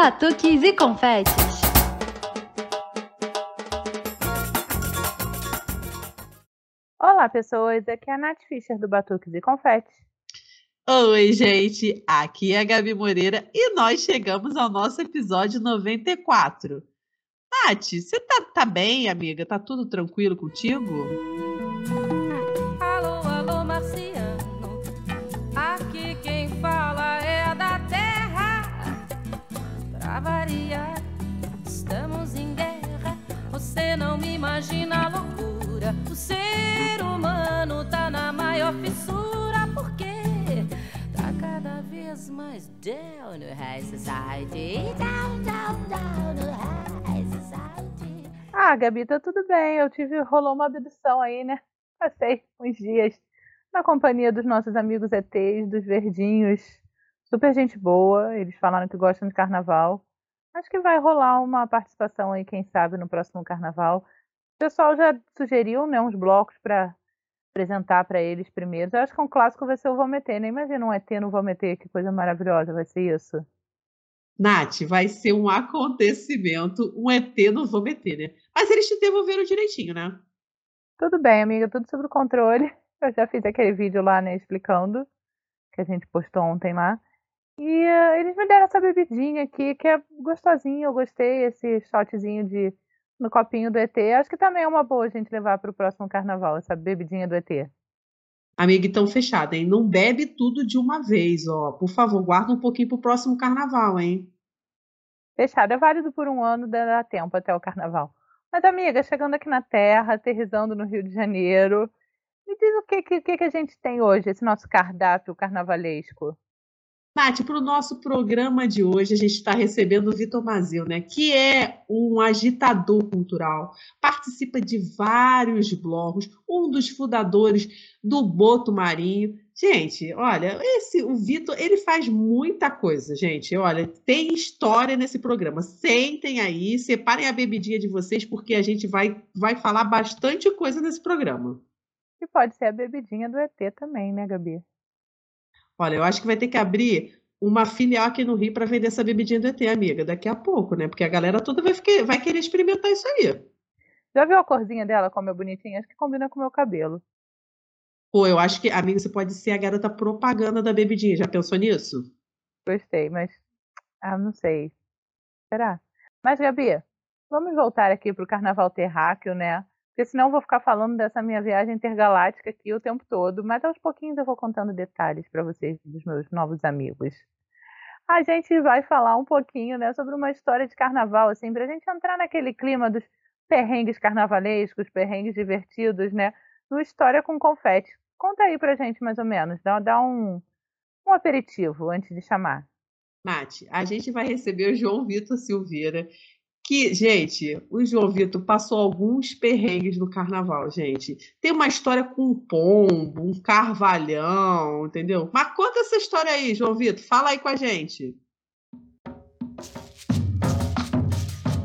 batuques e confetes. Olá, pessoas. Aqui é a Nath Fischer do Batuques e Confetes. Oi, gente. Aqui é a Gabi Moreira e nós chegamos ao nosso episódio 94. Nath, você tá, tá bem, amiga? Tá tudo tranquilo contigo? Imagina a loucura. O ser humano tá na maior fissura. Porque tá cada vez mais down no high society. Down, down, down no high society. Ah, Gabi, tá tudo bem. Eu tive, rolou uma abdução aí, né? Passei uns dias na companhia dos nossos amigos ETs, dos verdinhos. Super gente boa. Eles falaram que gostam de carnaval. Acho que vai rolar uma participação aí, quem sabe, no próximo carnaval. O pessoal já sugeriu, né, uns blocos para apresentar para eles primeiro. Eu acho que um clássico vai ser o Vometer, né? Imagina um ET no Vometer, que coisa maravilhosa vai ser isso. Nath, vai ser um acontecimento, um ET no Vometer, né? Mas eles te devolveram direitinho, né? Tudo bem, amiga, tudo sob controle. Eu já fiz aquele vídeo lá, né, explicando, que a gente postou ontem lá. E eh, eles me deram essa bebidinha aqui, que é gostosinho, eu gostei, esse shotzinho de no copinho do ET. Acho que também é uma boa a gente levar para o próximo carnaval, essa bebidinha do ET. Amiga, então fechada, hein? Não bebe tudo de uma vez, ó. Por favor, guarda um pouquinho pro próximo carnaval, hein? Fechado, é válido por um ano, dá tempo até o carnaval. Mas, amiga, chegando aqui na Terra, aterrizando no Rio de Janeiro, me diz o que, que, que a gente tem hoje, esse nosso cardápio carnavalesco. Nath, para o nosso programa de hoje, a gente está recebendo o Vitor Mazil, né? Que é um agitador cultural, participa de vários blocos, um dos fundadores do Boto Marinho. Gente, olha, esse o Vitor, ele faz muita coisa, gente. Olha, tem história nesse programa. Sentem aí, separem a bebidinha de vocês, porque a gente vai, vai falar bastante coisa nesse programa. E pode ser a bebidinha do ET também, né, Gabi? Olha, eu acho que vai ter que abrir uma filial aqui no Rio para vender essa bebidinha do ET, amiga, daqui a pouco, né? Porque a galera toda vai, ficar, vai querer experimentar isso aí. Já viu a corzinha dela, como é bonitinha? Acho que combina com o meu cabelo. Pô, eu acho que, amiga, você pode ser a garota propaganda da bebidinha. Já pensou nisso? Gostei, mas. Ah, não sei. Será? Mas, Gabi, vamos voltar aqui pro carnaval terráqueo, né? Porque senão eu vou ficar falando dessa minha viagem intergaláctica aqui o tempo todo, mas aos pouquinhos eu vou contando detalhes para vocês dos meus novos amigos. A gente vai falar um pouquinho, né, sobre uma história de carnaval, assim, pra gente entrar naquele clima dos perrengues carnavalescos, perrengues divertidos, né, no História com Confete. Conta aí pra gente, mais ou menos, dá, dá um, um aperitivo antes de chamar. Nath, a gente vai receber o João Vitor Silveira, que, gente, o João Vitor passou alguns perrengues no carnaval, gente. Tem uma história com um pombo, um carvalhão, entendeu? Mas conta essa história aí, João Vitor. Fala aí com a gente.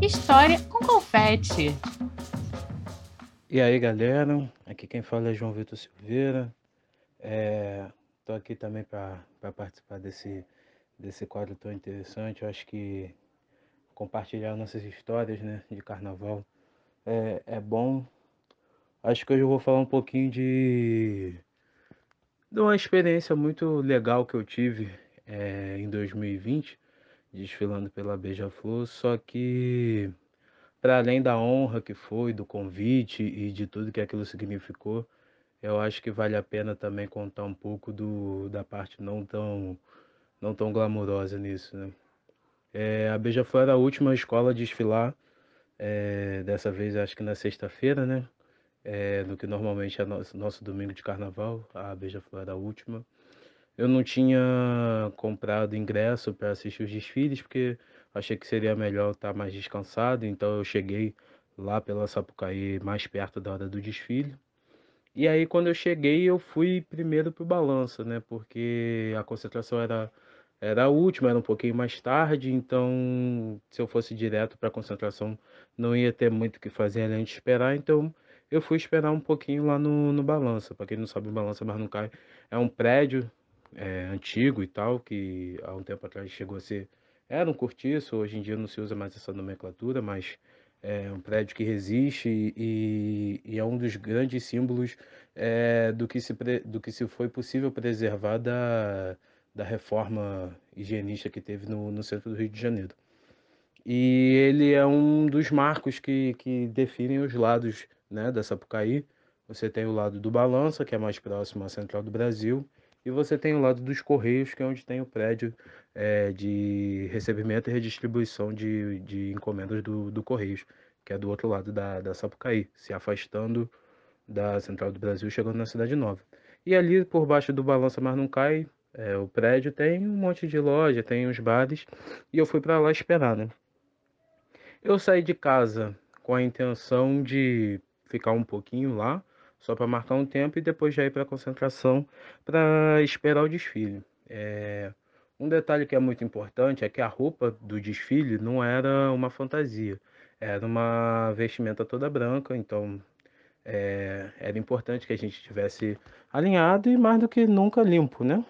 História com confete. E aí, galera? Aqui quem fala é João Vitor Silveira. Estou aqui também para participar desse, desse quadro tão interessante. Eu acho que compartilhar nossas histórias né, de carnaval é, é bom. Acho que hoje eu vou falar um pouquinho de, de uma experiência muito legal que eu tive é, em 2020, desfilando pela Beija-Flor, só que para além da honra que foi, do convite e de tudo que aquilo significou, eu acho que vale a pena também contar um pouco do, da parte não tão, não tão glamurosa nisso, né? É, a Beija-Flor era a última escola a desfilar, é, dessa vez acho que na sexta-feira, né? É, do que normalmente é nosso, nosso domingo de carnaval, a Beija-Flor era a última. Eu não tinha comprado ingresso para assistir os desfiles, porque achei que seria melhor estar mais descansado, então eu cheguei lá pela Sapucaí mais perto da hora do desfile. E aí quando eu cheguei, eu fui primeiro pro balanço, né? Porque a concentração era era a última, era um pouquinho mais tarde, então se eu fosse direto para a concentração não ia ter muito o que fazer além de esperar, então eu fui esperar um pouquinho lá no, no Balança. Para quem não sabe, o Balança Barnucai é um prédio é, antigo e tal, que há um tempo atrás chegou a ser era um cortiço, hoje em dia não se usa mais essa nomenclatura, mas é um prédio que resiste e, e é um dos grandes símbolos é, do, que se, do que se foi possível preservar da, da reforma higienista que teve no, no centro do Rio de Janeiro. E ele é um dos marcos que, que definem os lados né, da Sapucaí. Você tem o lado do Balança, que é mais próximo à Central do Brasil, e você tem o lado dos Correios, que é onde tem o prédio é, de recebimento e redistribuição de, de encomendas do, do Correios, que é do outro lado da, da Sapucaí, se afastando da Central do Brasil, chegando na Cidade Nova. E ali por baixo do Balança Mas Não Cai, é, o prédio tem um monte de loja, tem os bares, e eu fui para lá esperar, né? Eu saí de casa com a intenção de ficar um pouquinho lá, só para marcar um tempo e depois já ir para a concentração para esperar o desfile. É... Um detalhe que é muito importante é que a roupa do desfile não era uma fantasia, era uma vestimenta toda branca, então é... era importante que a gente estivesse alinhado e mais do que nunca limpo, né?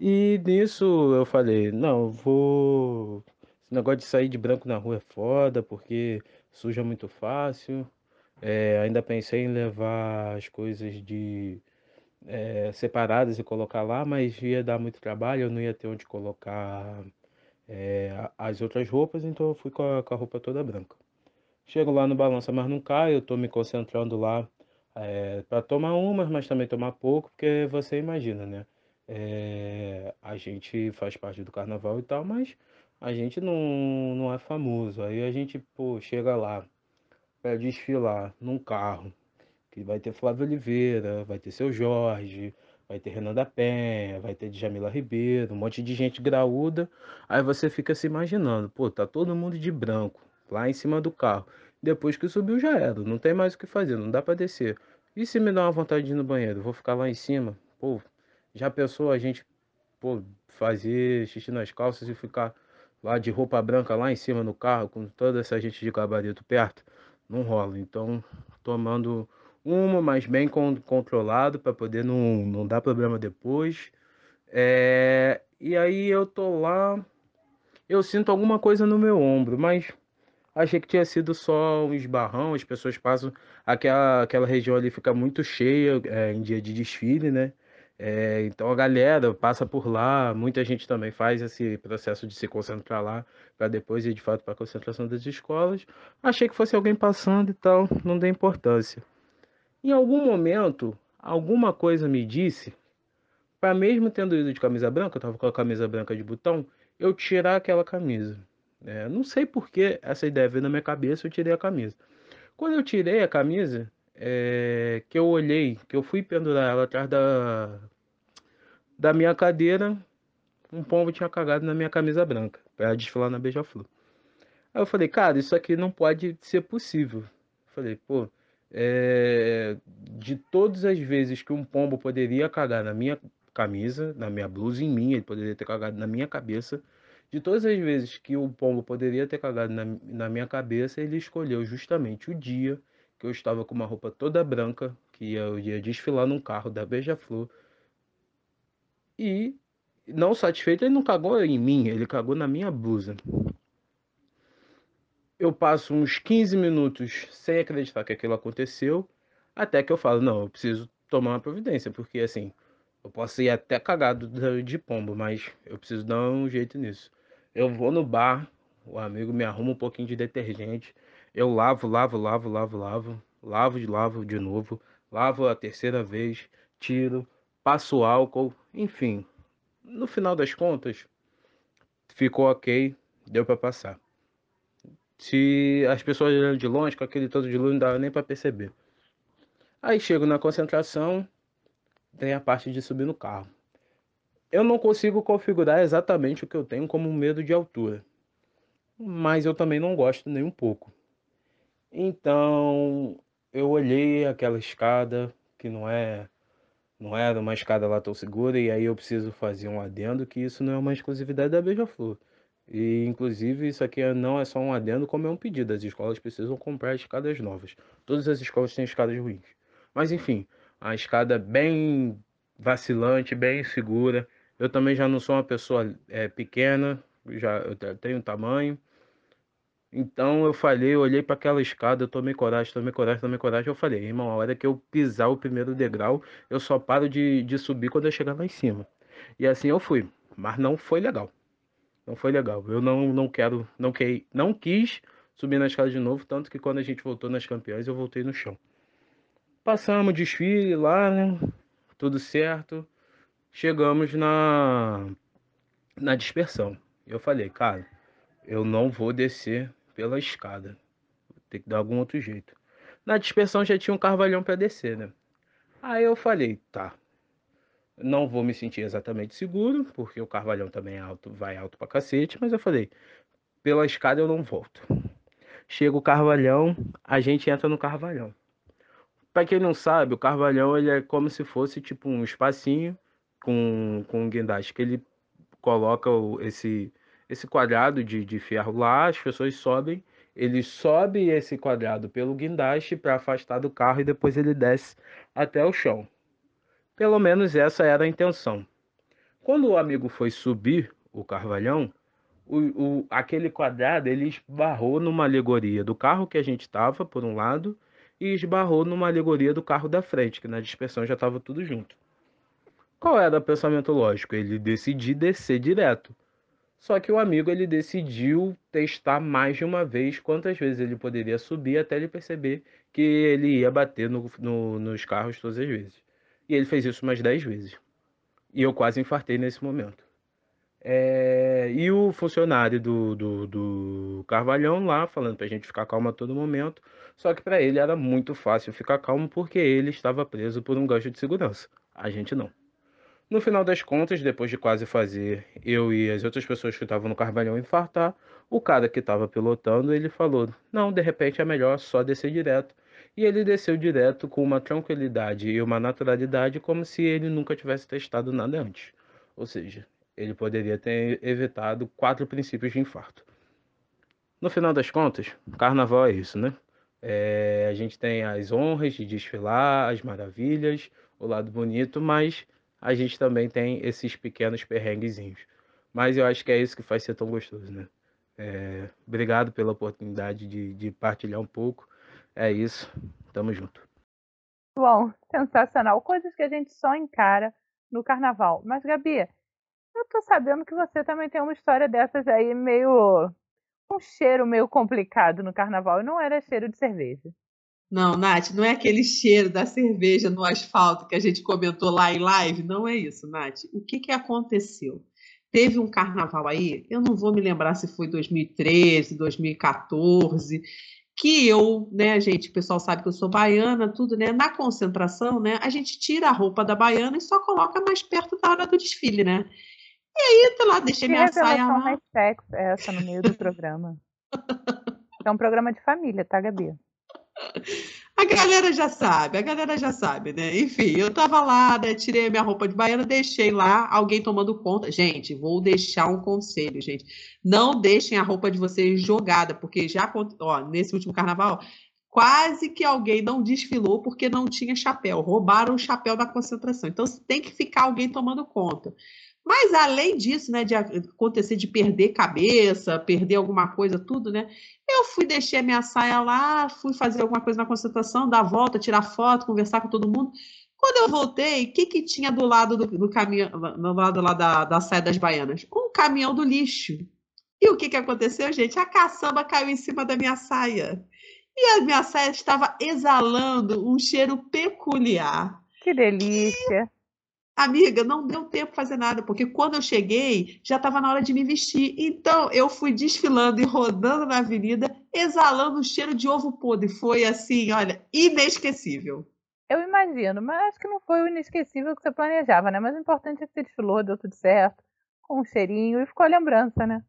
E nisso eu falei, não, vou. Esse negócio de sair de branco na rua é foda, porque suja muito fácil. É, ainda pensei em levar as coisas de é, separadas e colocar lá, mas ia dar muito trabalho, eu não ia ter onde colocar é, as outras roupas, então eu fui com a, com a, roupa toda branca. Chego lá no balança, mas não cai, eu estou me concentrando lá é, para tomar umas, mas também tomar pouco, porque você imagina, né? É, a gente faz parte do carnaval e tal, mas a gente não, não é famoso. Aí a gente, pô, chega lá, para desfilar num carro que vai ter Flávio Oliveira, vai ter seu Jorge, vai ter Renan da Penha, vai ter Djamila Ribeiro, um monte de gente graúda. Aí você fica se imaginando, pô, tá todo mundo de branco lá em cima do carro. Depois que subiu já era, não tem mais o que fazer, não dá para descer. E se me dá uma vontade de ir no banheiro, vou ficar lá em cima? Pô, já pensou a gente pô, fazer xixi nas calças e ficar lá de roupa branca lá em cima no carro com toda essa gente de gabarito perto? não rola. Então, tomando uma, mas bem controlado para poder não, não dar problema depois. É, e aí eu tô lá, eu sinto alguma coisa no meu ombro, mas achei que tinha sido só um esbarrão. As pessoas passam, aquela, aquela região ali fica muito cheia é, em dia de desfile, né? É, então a galera passa por lá, muita gente também faz esse processo de se concentrar lá para depois ir de fato para a concentração das escolas. Achei que fosse alguém passando e tal, não dei importância. Em algum momento, alguma coisa me disse para mesmo tendo ido de camisa branca, eu estava com a camisa branca de botão, eu tirar aquela camisa. É, não sei por que essa ideia veio na minha cabeça, eu tirei a camisa. Quando eu tirei a camisa, é, que eu olhei, que eu fui pendurar ela atrás da, da minha cadeira, um pombo tinha cagado na minha camisa branca, para desfilar na Beija-Flor. Aí eu falei, cara, isso aqui não pode ser possível. falei, pô, é, de todas as vezes que um pombo poderia cagar na minha camisa, na minha blusa, em mim, ele poderia ter cagado na minha cabeça. De todas as vezes que o pombo poderia ter cagado na, na minha cabeça, ele escolheu justamente o dia que eu estava com uma roupa toda branca, que eu ia desfilar num carro da Beija-Flor. E, não satisfeito, ele não cagou em mim, ele cagou na minha blusa. Eu passo uns 15 minutos sem acreditar que aquilo aconteceu, até que eu falo, não, eu preciso tomar uma providência, porque assim, eu posso ir até cagado de pombo, mas eu preciso dar um jeito nisso. Eu vou no bar, o amigo me arruma um pouquinho de detergente, eu lavo, lavo, lavo, lavo, lavo, lavo de lavo de novo, lavo a terceira vez, tiro, passo álcool, enfim. No final das contas, ficou ok, deu para passar. Se as pessoas olhando de longe, com aquele todo de luz, não dava nem para perceber. Aí chego na concentração, tem a parte de subir no carro. Eu não consigo configurar exatamente o que eu tenho como medo de altura, mas eu também não gosto nem um pouco. Então, eu olhei aquela escada que não é não era uma escada lá tão segura e aí eu preciso fazer um adendo que isso não é uma exclusividade da Beija-Flor. E inclusive isso aqui não é só um adendo, como é um pedido. As escolas precisam comprar escadas novas. Todas as escolas têm escadas ruins. Mas enfim, a escada bem vacilante, bem segura. Eu também já não sou uma pessoa é, pequena, já eu tenho tamanho. Então eu falei, eu olhei para aquela escada, eu tomei coragem, tomei coragem, tomei coragem. Eu falei, irmão, a hora que eu pisar o primeiro degrau, eu só paro de, de subir quando eu chegar lá em cima. E assim eu fui, mas não foi legal. Não foi legal. Eu não, não quero, não, que, não quis subir na escada de novo, tanto que quando a gente voltou nas campeãs, eu voltei no chão. Passamos desfile lá, né? Tudo certo. Chegamos na, na dispersão. Eu falei, cara, eu não vou descer pela escada. Tem que dar algum outro jeito. Na dispersão já tinha um carvalhão para descer, né? Aí eu falei, tá. Não vou me sentir exatamente seguro, porque o carvalhão também é alto, vai alto pra cacete, mas eu falei, pela escada eu não volto. Chega o carvalhão, a gente entra no carvalhão. Para quem não sabe, o carvalhão ele é como se fosse tipo um espacinho com, com um guindaste que ele coloca esse esse quadrado de, de ferro lá, as pessoas sobem, ele sobe esse quadrado pelo guindaste para afastar do carro e depois ele desce até o chão. Pelo menos essa era a intenção. Quando o amigo foi subir o carvalhão, o, o, aquele quadrado ele esbarrou numa alegoria do carro que a gente estava, por um lado, e esbarrou numa alegoria do carro da frente, que na dispersão já estava tudo junto. Qual era o pensamento lógico? Ele decidiu descer direto. Só que o amigo ele decidiu testar mais de uma vez quantas vezes ele poderia subir até ele perceber que ele ia bater no, no, nos carros todas as vezes. E ele fez isso umas 10 vezes. E eu quase infartei nesse momento. É, e o funcionário do, do, do Carvalhão lá falando para a gente ficar calmo a todo momento. Só que para ele era muito fácil ficar calmo porque ele estava preso por um gancho de segurança. A gente não. No final das contas, depois de quase fazer eu e as outras pessoas que estavam no Carvalhão infartar, o cara que estava pilotando, ele falou: "Não, de repente é melhor só descer direto". E ele desceu direto com uma tranquilidade e uma naturalidade como se ele nunca tivesse testado nada antes. Ou seja, ele poderia ter evitado quatro princípios de infarto. No final das contas, carnaval é isso, né? É, a gente tem as honras de desfilar, as maravilhas, o lado bonito, mas a gente também tem esses pequenos perrenguezinhos. Mas eu acho que é isso que faz ser tão gostoso, né? É, obrigado pela oportunidade de, de partilhar um pouco. É isso. Tamo junto. Bom, sensacional. Coisas que a gente só encara no carnaval. Mas, Gabi, eu tô sabendo que você também tem uma história dessas aí meio. um cheiro meio complicado no carnaval. E não era cheiro de cerveja. Não, Nath, não é aquele cheiro da cerveja no asfalto que a gente comentou lá em live. Não é isso, Nath. O que, que aconteceu? Teve um carnaval aí, eu não vou me lembrar se foi 2013, 2014, que eu, né, gente, o pessoal sabe que eu sou baiana, tudo, né? Na concentração, né, a gente tira a roupa da baiana e só coloca mais perto da hora do desfile, né? E aí, eu lá, deixei minha saia lá. mais sexo é essa no meio do programa? é um programa de família, tá, Gabi? A galera já sabe, a galera já sabe, né? Enfim, eu tava lá, né? Tirei minha roupa de baiana, deixei lá, alguém tomando conta. Gente, vou deixar um conselho, gente. Não deixem a roupa de vocês jogada, porque já, ó, nesse último carnaval, quase que alguém não desfilou porque não tinha chapéu. Roubaram o chapéu da concentração. Então, tem que ficar alguém tomando conta. Mas além disso, né, de acontecer de perder cabeça, perder alguma coisa, tudo, né? Eu fui deixei a minha saia lá, fui fazer alguma coisa na concentração, dar volta, tirar foto, conversar com todo mundo. Quando eu voltei, o que, que tinha do lado do, do caminhão, do lado lá da, da saia das baianas? Um caminhão do lixo. E o que, que aconteceu, gente? A caçamba caiu em cima da minha saia. E a minha saia estava exalando um cheiro peculiar. Que delícia! Amiga, não deu tempo fazer nada, porque quando eu cheguei, já estava na hora de me vestir. Então, eu fui desfilando e rodando na avenida, exalando o cheiro de ovo podre. Foi assim, olha, inesquecível. Eu imagino, mas acho que não foi o inesquecível que você planejava, né? Mas o importante é que você desfilou, deu tudo certo, com um cheirinho e ficou a lembrança, né?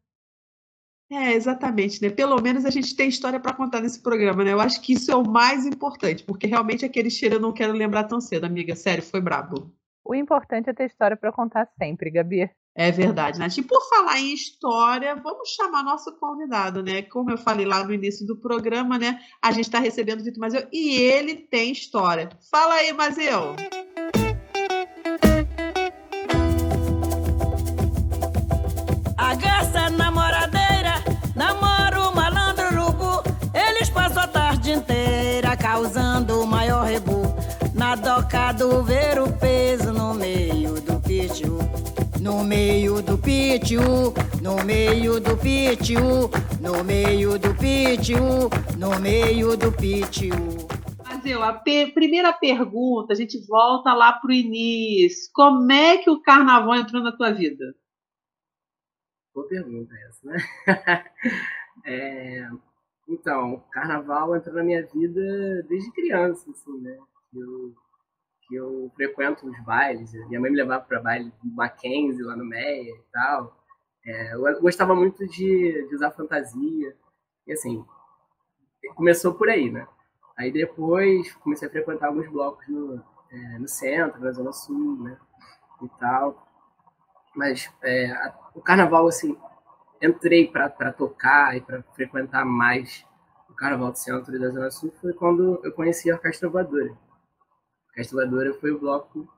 É, exatamente, né? Pelo menos a gente tem história para contar nesse programa, né? Eu acho que isso é o mais importante, porque realmente aquele cheiro eu não quero lembrar tão cedo, amiga. Sério, foi brabo. O importante é ter história para contar sempre, Gabi. É verdade, Nath. E por falar em história, vamos chamar nosso convidado, né? Como eu falei lá no início do programa, né? A gente está recebendo o Vitor Mazeu e ele tem história. Fala aí, Mazeu! A garça namoradeira namora o malandro urubu. Eles passam a tarde inteira causando o maior rebu. Na doca do ver o peso no meio do pitiu, no meio do pitiu, no meio do pitiu, no meio do pitiu. Brasil, a primeira pergunta, a gente volta lá pro início. Como é que o carnaval entrou na tua vida? Boa pergunta essa, né? É, então, o carnaval entrou na minha vida desde criança, assim, né? Eu, que eu frequento os bailes. Minha mãe me levava para baile Mackenzie, lá no Meia e tal. É, eu gostava muito de, de usar fantasia. E assim, começou por aí, né? Aí depois comecei a frequentar alguns blocos no, é, no centro, na Zona Sul, né? E tal. Mas é, a- o carnaval, assim, entrei para tocar e para frequentar mais o carnaval do centro e da Zona Sul foi quando eu conheci a Orquestra Voadora. A Orquestra Voadora foi o bloco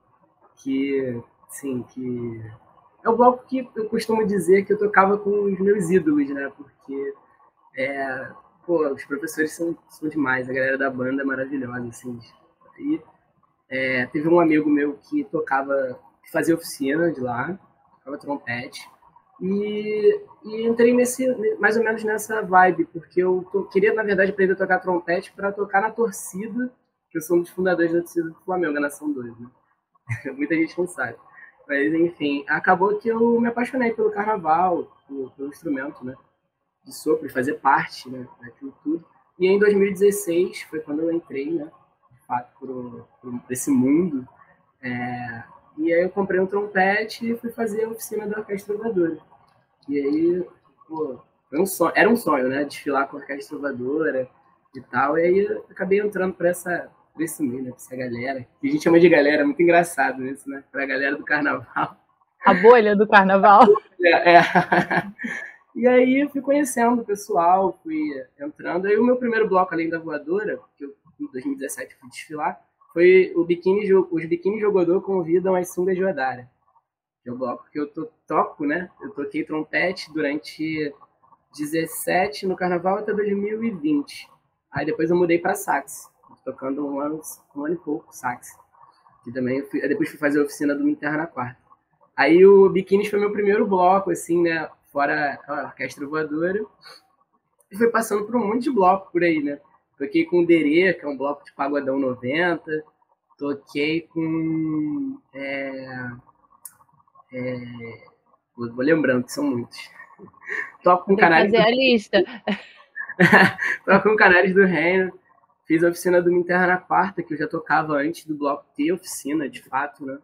que, assim, que... É o bloco que eu costumo dizer que eu tocava com os meus ídolos, né? Porque, é, pô, os professores são, são demais, a galera da banda é maravilhosa, assim. E é, teve um amigo meu que tocava, que fazia oficina de lá, tocava trompete, e, e entrei nesse, mais ou menos nessa vibe, porque eu to- queria, na verdade, aprender a tocar trompete para tocar na torcida, que eu sou um dos fundadores da torcida do Flamengo, a Nação 2, né? Muita gente não sabe. Mas, enfim, acabou que eu me apaixonei pelo carnaval, pelo, pelo instrumento, né? De sopro, de fazer parte né, daquilo tudo. E em 2016 foi quando eu entrei, né? De fato, esse mundo. É, e aí eu comprei um trompete e fui fazer a oficina da Orquestra Voadora. E aí, pô, foi um sonho, era um sonho, né? Desfilar com a Orquestra Voadora e tal. E aí eu acabei entrando para essa pra esse meio, né? Pra essa galera. Que a gente chama de galera, muito engraçado isso, né? Pra galera do carnaval. A bolha do carnaval. É, é. E aí eu fui conhecendo o pessoal, fui entrando. Aí o meu primeiro bloco, além da voadora, que eu em 2017 fui desfilar, foi o biquíni, os biquíni jogador convidam as sungas de Odara. Que é o bloco que eu to- toco, né? Eu toquei trompete durante 17 no carnaval até 2020. Aí depois eu mudei para sax, tocando um ano, um ano e pouco sax. Que também fui, depois fui fazer a oficina do Interra na quarta. Aí o Biquínis foi meu primeiro bloco, assim, né? Fora a orquestra voadora. E foi passando por um monte de bloco por aí, né? Toquei com o Derê, que é um bloco de pagodão 90. Toquei com. É, é, vou, lembrando que são muitos. Toco com Tem Canários fazer a lista. Toco com Canários do Reino. Fiz a oficina do Minterra na quarta, que eu já tocava antes do bloco ter oficina, de fato, né?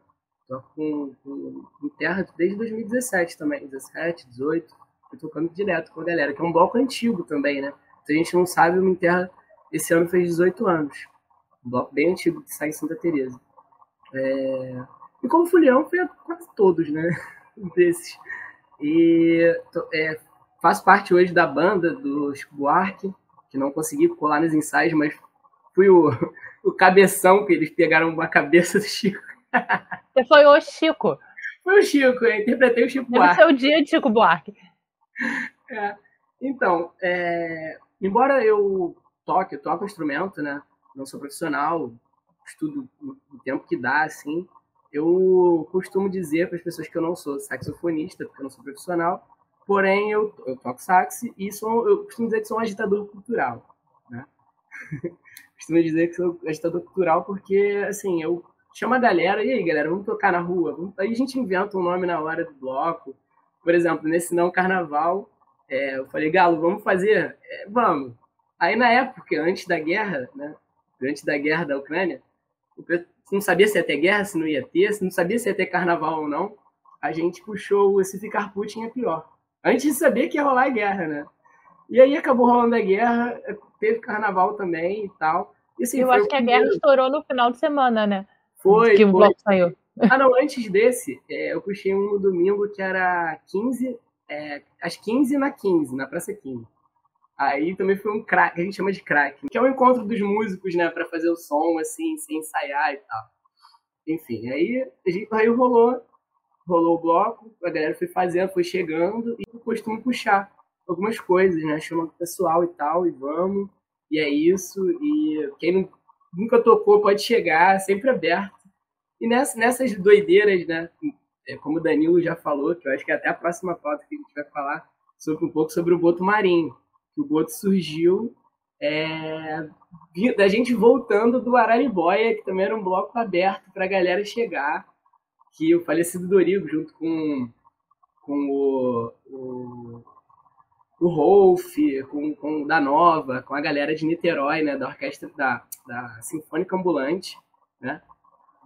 Toco com, com Minterra desde 2017 também, 17, 18. Fui tocando direto com a galera, que é um bloco antigo também, né? Se a gente não sabe, o Minterra esse ano fez 18 anos. Um bloco bem antigo que sai em Santa Teresa. É... E como Fulião, foi a quase todos, né? Desses. E é, faço parte hoje da banda do Chico Buarque, que não consegui colar nos ensaios, mas fui o, o cabeção, que eles pegaram uma cabeça do Chico. Você foi o Chico. Foi o Chico, eu interpretei o Chico Deve Buarque. ser o dia de Chico Buarque. É. Então, é, embora eu toque, eu toco instrumento, né? Não sou profissional, estudo o tempo que dá, assim. Eu costumo dizer para as pessoas que eu não sou saxofonista, porque eu não sou profissional, porém eu, eu toco sax e sou, eu costumo dizer que sou um agitador cultural, né? costumo dizer que sou agitador cultural porque, assim, eu chamo a galera, e aí, galera, vamos tocar na rua? Vamos- Aí a gente inventa um nome na hora do bloco. Por exemplo, nesse não carnaval, é, eu falei, Galo, vamos fazer? É, vamos. Aí na época, antes da guerra, né? Antes da guerra da Ucrânia, não sabia se ia ter guerra, se não ia ter, se não sabia se ia ter carnaval ou não. A gente puxou o Se Ficar Putin é pior. Antes de saber que ia rolar a guerra, né? E aí acabou rolando a guerra, teve carnaval também e tal. E, assim, Eu acho que a guerra estourou no final de semana, né? Foi, que o bloco saiu. Ah, não, antes desse, é, eu puxei um domingo que era 15, é, às 15 na 15, na Praça 15. Aí também foi um crack, a gente chama de crack, que é o encontro dos músicos, né, pra fazer o som, assim, sem ensaiar e tal. Enfim, aí, a gente, aí rolou, rolou o bloco, a galera foi fazendo, foi chegando, e eu costumo puxar algumas coisas, né, chama o pessoal e tal, e vamos, e é isso, e quem não, nunca tocou pode chegar, sempre aberto E nessa, nessas doideiras, né? é, Como o Danilo já falou, que eu acho que é até a próxima pauta que a gente vai falar sobre um pouco sobre o Boto Marinho. O Boto surgiu é, da gente voltando do Araribóia, que também era um bloco aberto para a galera chegar. Que o falecido Dorigo, junto com, com o, o, o Rolf, com, com o da Nova, com a galera de Niterói, né, da orquestra da, da Sinfônica Ambulante, né,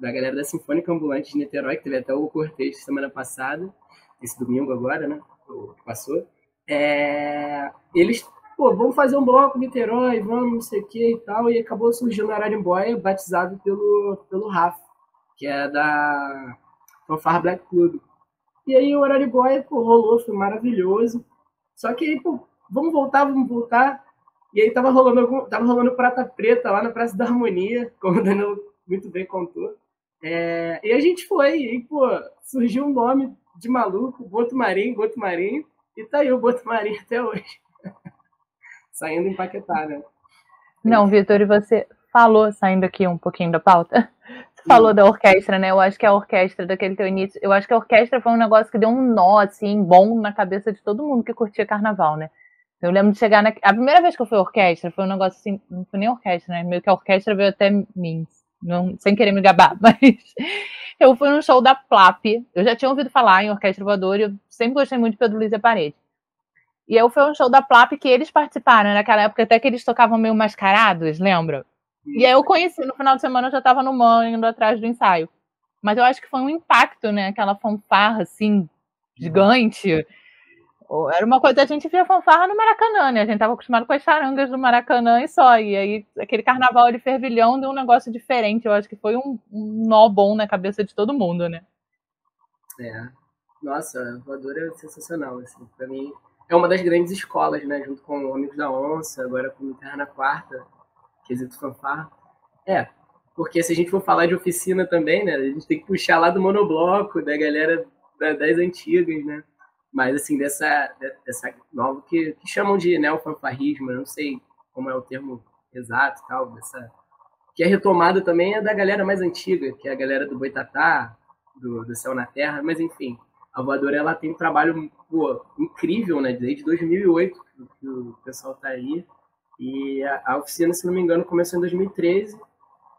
da galera da Sinfônica Ambulante de Niterói, que teve até o cortejo semana passada, esse domingo agora, né, que passou. É, eles, pô, vamos fazer um bloco Niterói, vamos, não sei o que e tal, e acabou surgindo o Ararimboia, batizado pelo, pelo Rafa, que é da Fanfare Black Club. E aí o Araribóia, pô, rolou, foi maravilhoso. Só que aí, pô, vamos voltar, vamos voltar. E aí tava rolando, algum, tava rolando Prata Preta lá na Praça da Harmonia, como o Danilo muito bem contou. É, e a gente foi, e pô, surgiu um nome de maluco, Boto Marinho, Boto Marinho, e tá aí o Boto Marinho até hoje. Saindo em Paquetá, né? Não, Vitor, e você falou, saindo aqui um pouquinho da pauta, falou da orquestra, né? Eu acho que a orquestra daquele teu início, eu acho que a orquestra foi um negócio que deu um nó, assim, bom na cabeça de todo mundo que curtia carnaval, né? Eu lembro de chegar na. A primeira vez que eu fui à orquestra foi um negócio assim, não foi nem orquestra, né? Meio que a orquestra veio até mim, não, sem querer me gabar, mas eu fui num show da Plap. Eu já tinha ouvido falar em orquestra voadora e eu sempre gostei muito de Pedro Luiz e a Parede. E aí foi um show da Plap que eles participaram, né? naquela época até que eles tocavam meio mascarados, lembra? E aí eu conheci, no final de semana eu já tava no MAN, indo atrás do ensaio. Mas eu acho que foi um impacto, né? Aquela fanfarra, assim, gigante. Era uma coisa, a gente via fanfarra no Maracanã, né? A gente tava acostumado com as charangas do Maracanã e só. E aí, aquele carnaval de fervilhão deu um negócio diferente. Eu acho que foi um, um nó bom na cabeça de todo mundo, né? É. Nossa, a voadora é sensacional, assim. Pra mim, é uma das grandes escolas, né? Junto com o Amigos da Onça, agora com o Terra na Quarta, quesito fanfarra. É, porque se a gente for falar de oficina também, né? A gente tem que puxar lá do monobloco, da galera da- das antigas, né? Mas, assim, dessa, de- dessa nova que, que chamam de neofanfarrismo, eu não sei como é o termo exato e tal, dessa... Que é retomada também é da galera mais antiga, que é a galera do Boitatá, do, do Céu na Terra, mas enfim, a voadora ela tem um trabalho pô, incrível, né? Desde 2008 que, que o pessoal tá aí. E a, a oficina, se não me engano, começou em 2013.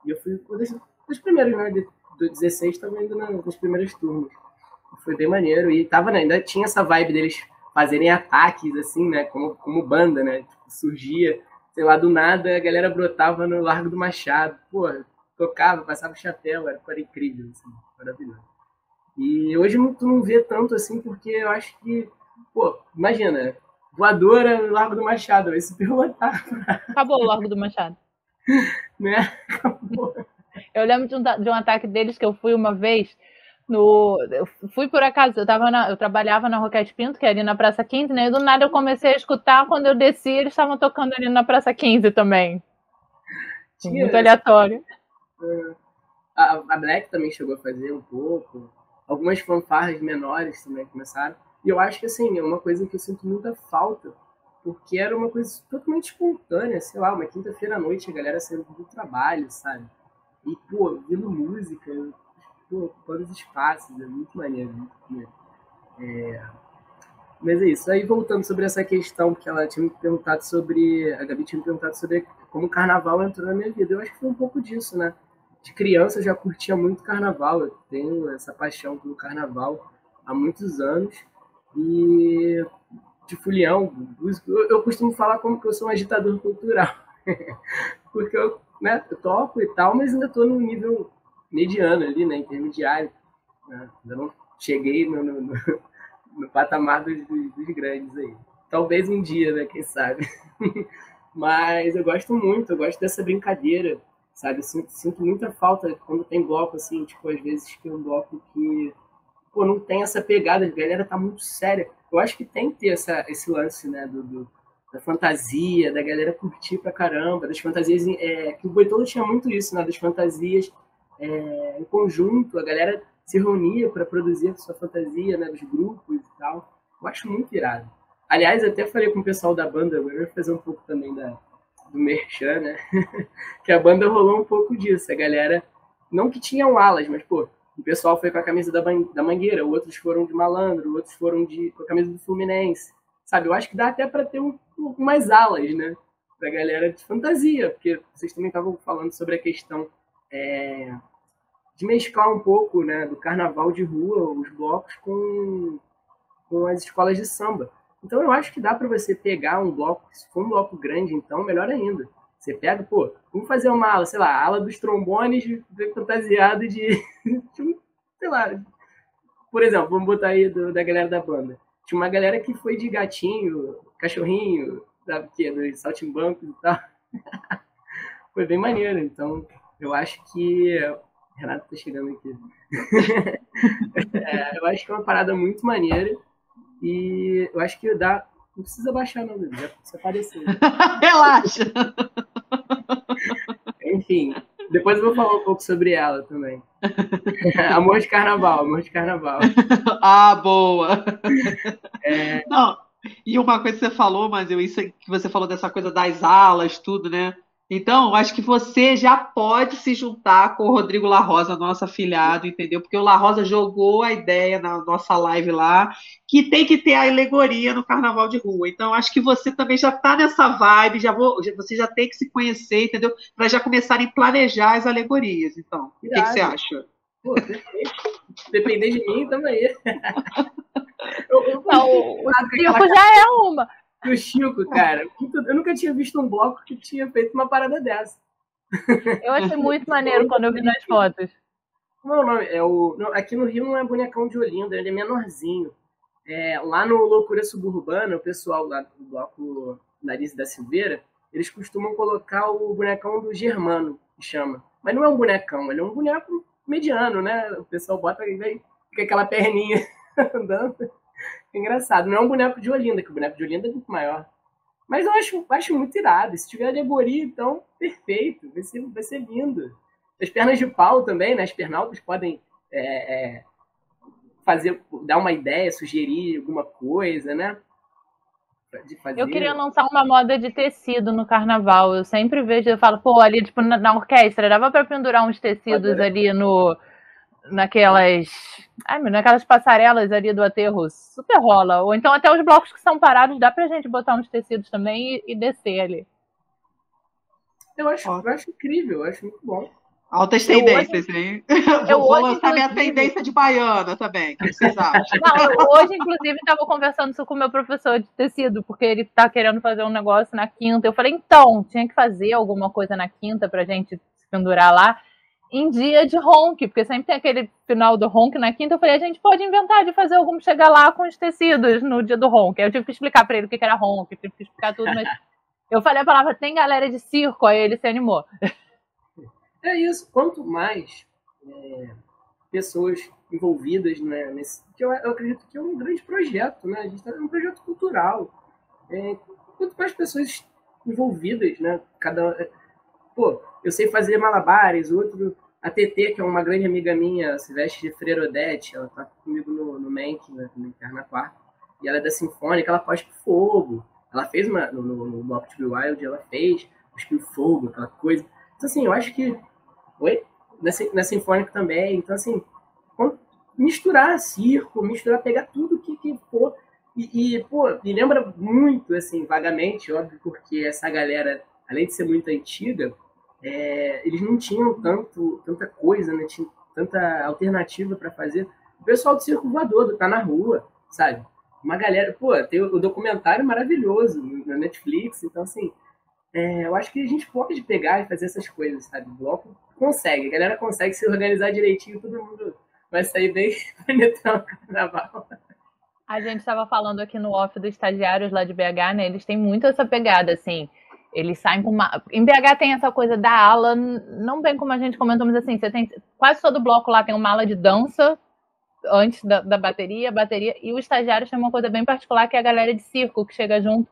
E eu fui um dos, dos primeiros, né? De, do 16 estava indo na, nas primeiras turmas. Foi bem maneiro. E tava, né, ainda tinha essa vibe deles fazerem ataques, assim, né? Como, como banda, né? Tipo, surgia, sei lá, do nada a galera brotava no Largo do Machado. Pô, tocava, passava o chapéu, era, era incrível, assim, maravilhoso. E hoje tu não vê tanto assim, porque eu acho que, pô, imagina, voadora no Largo do Machado, vai super lotar, Acabou o Largo do Machado. né? Eu lembro de um, de um ataque deles que eu fui uma vez no. Eu fui por acaso, eu, tava na- eu trabalhava na Roquete Pinto, que é ali na Praça 15, né? E do nada eu comecei a escutar, quando eu desci, eles estavam tocando ali na Praça 15 também. Tinha- Muito aleatório. A, a Black também chegou a fazer um pouco. Algumas fanfarras menores também começaram. E eu acho que, assim, é uma coisa que eu sinto muita falta, porque era uma coisa totalmente espontânea, sei lá, uma quinta-feira à noite, a galera saindo do trabalho, sabe? E, pô, ouvindo música, pô, ocupando os espaços, é muito maneiro, maneiro. É... Mas é isso. Aí, voltando sobre essa questão que ela tinha me perguntado sobre, a Gabi tinha me perguntado sobre como o carnaval entrou na minha vida. Eu acho que foi um pouco disso, né? de criança eu já curtia muito carnaval, eu tenho essa paixão pelo carnaval há muitos anos. E de fulião, músico, eu, eu costumo falar como que eu sou um agitador cultural. Porque eu, né, toco e tal, mas ainda estou no nível mediano ali, né, intermediário. Né? Ainda não cheguei no, no, no, no patamar dos, dos, dos grandes aí. Talvez um dia, né, quem sabe. mas eu gosto muito, eu gosto dessa brincadeira sabe? Sinto, sinto, muita falta quando tem bloco, assim, tipo, às vezes é um bloco que, pô, não tem essa pegada, a galera tá muito séria. Eu acho que tem que ter essa, esse lance, né, do, do da fantasia, da galera curtir pra caramba, das fantasias, é, que o Boitolo tinha muito isso, né, das fantasias é, em conjunto, a galera se reunia para produzir a sua fantasia, né, dos grupos e tal. Eu acho muito irado. Aliás, até falei com o pessoal da banda, agora eu vou fazer um pouco também da, do Merchan, né? que a banda rolou um pouco disso. A galera não que tinham alas, mas, pô, o pessoal foi com a camisa da, da Mangueira, outros foram de Malandro, outros foram de, com a camisa do Fluminense. Sabe, eu acho que dá até para ter um, umas alas, né? Pra galera de fantasia, porque vocês também estavam falando sobre a questão é, de mesclar um pouco, né, do carnaval de rua, os blocos, com, com as escolas de samba. Então eu acho que dá para você pegar um bloco, se for um bloco grande, então melhor ainda. Você pega, pô, vamos fazer uma ala, sei lá, ala dos trombones fantasiado de, de, sei lá, por exemplo, vamos botar aí do, da galera da banda. Tinha uma galera que foi de gatinho, cachorrinho, sabe o quê? Dos saltimbancos e tal. foi bem maneiro, então eu acho que. Renato tá chegando aqui. é, eu acho que é uma parada muito maneira. E eu acho que dá. Não precisa baixar, não, já precisa aparecer. Relaxa! Enfim, depois eu vou falar um pouco sobre ela também. amor de carnaval, amor de carnaval. ah, boa! É... Não, e uma coisa que você falou, mas eu isso que você falou dessa coisa das alas, tudo, né? Então, acho que você já pode se juntar com o Rodrigo La Rosa, nosso afiliado, entendeu? Porque o La Rosa jogou a ideia na nossa live lá, que tem que ter a alegoria no carnaval de rua. Então, acho que você também já está nessa vibe, já vou, você já tem que se conhecer, entendeu? Para já começarem a planejar as alegorias. Então, o que, que, você acha? Pô, Depender de mim também. eu, eu, Não, o Chico já é uma o Chico, cara, eu nunca tinha visto um bloco que tinha feito uma parada dessa. Eu achei muito maneiro quando eu vi nas fotos. Não, não, é o, não, aqui no Rio não é bonecão de Olinda, ele é menorzinho. É, lá no Loucura Suburbana, o pessoal lá do bloco Nariz da Silveira, eles costumam colocar o bonecão do Germano, que chama. Mas não é um bonecão, ele é um boneco mediano, né? O pessoal bota e fica aquela perninha andando. Engraçado. Não é um boneco de Olinda, que o boneco de Olinda é muito maior. Mas eu acho, acho muito irado. Se tiver alegoria, então, perfeito. Vai ser, vai ser lindo. As pernas de pau também, né? As pernaltas podem é, é, fazer, dar uma ideia, sugerir alguma coisa, né? Eu queria lançar uma moda de tecido no carnaval. Eu sempre vejo, eu falo, pô, ali tipo na, na orquestra, dava para pendurar uns tecidos ali no naquelas. Ai, meu, naquelas passarelas ali do aterro, super rola. Ou então até os blocos que são parados, dá pra gente botar uns tecidos também e, e descer ali. Eu acho, eu acho incrível, eu acho muito bom. Altas tendências, hein? Eu vou hoje, lançar minha tendência de baiana também. O que vocês acham? Não, eu, hoje, inclusive, estava conversando isso com o meu professor de tecido, porque ele está querendo fazer um negócio na quinta. Eu falei, então, tinha que fazer alguma coisa na quinta para a gente se pendurar lá em dia de ronk, porque sempre tem aquele final do ronk na quinta. Eu falei, a gente pode inventar de fazer algum chegar lá com os tecidos no dia do ronk. Aí eu tive que explicar para ele o que era ronk, tive que explicar tudo, mas eu falei a palavra tem galera de circo, aí ele se animou. É isso. Quanto mais é, pessoas envolvidas né, nesse. Que eu, eu, acredito que é um grande projeto, né? A gente está um projeto cultural. É, quanto mais pessoas envolvidas, né? Cada. Pô, eu sei fazer malabares, outro a TT, que é uma grande amiga minha, se veste de Freira Odete, ela tá comigo no, no Mank, né, no Interna Quarto, e ela é da Sinfônica, ela faz fogo. Ela fez uma, no, no, no Block to be Wild, ela fez, cuspiu fogo, aquela coisa. Então, assim, eu acho que. Oi? Na, na Sinfônica também. Então, assim, misturar circo, misturar, pegar tudo que, que for. E, e, pô, me lembra muito, assim, vagamente, óbvio, porque essa galera, além de ser muito antiga, é, eles não tinham tanto, tanta coisa, né? Tinha tanta alternativa para fazer. O pessoal do Circo Voador, tá na rua, sabe? Uma galera, pô, tem o documentário maravilhoso na Netflix, então assim, é, eu acho que a gente pode pegar e fazer essas coisas, sabe? O bloco consegue, a galera consegue se organizar direitinho, todo mundo vai sair bem bonitão no carnaval. A gente estava falando aqui no off dos estagiários lá de BH, né? Eles têm muito essa pegada, assim. Eles saem com uma. Em BH tem essa coisa da ala, não bem como a gente comentou, mas assim, você tem. Quase todo bloco lá tem uma ala de dança antes da, da bateria, bateria, e o estagiário tem uma coisa bem particular que é a galera de circo que chega junto.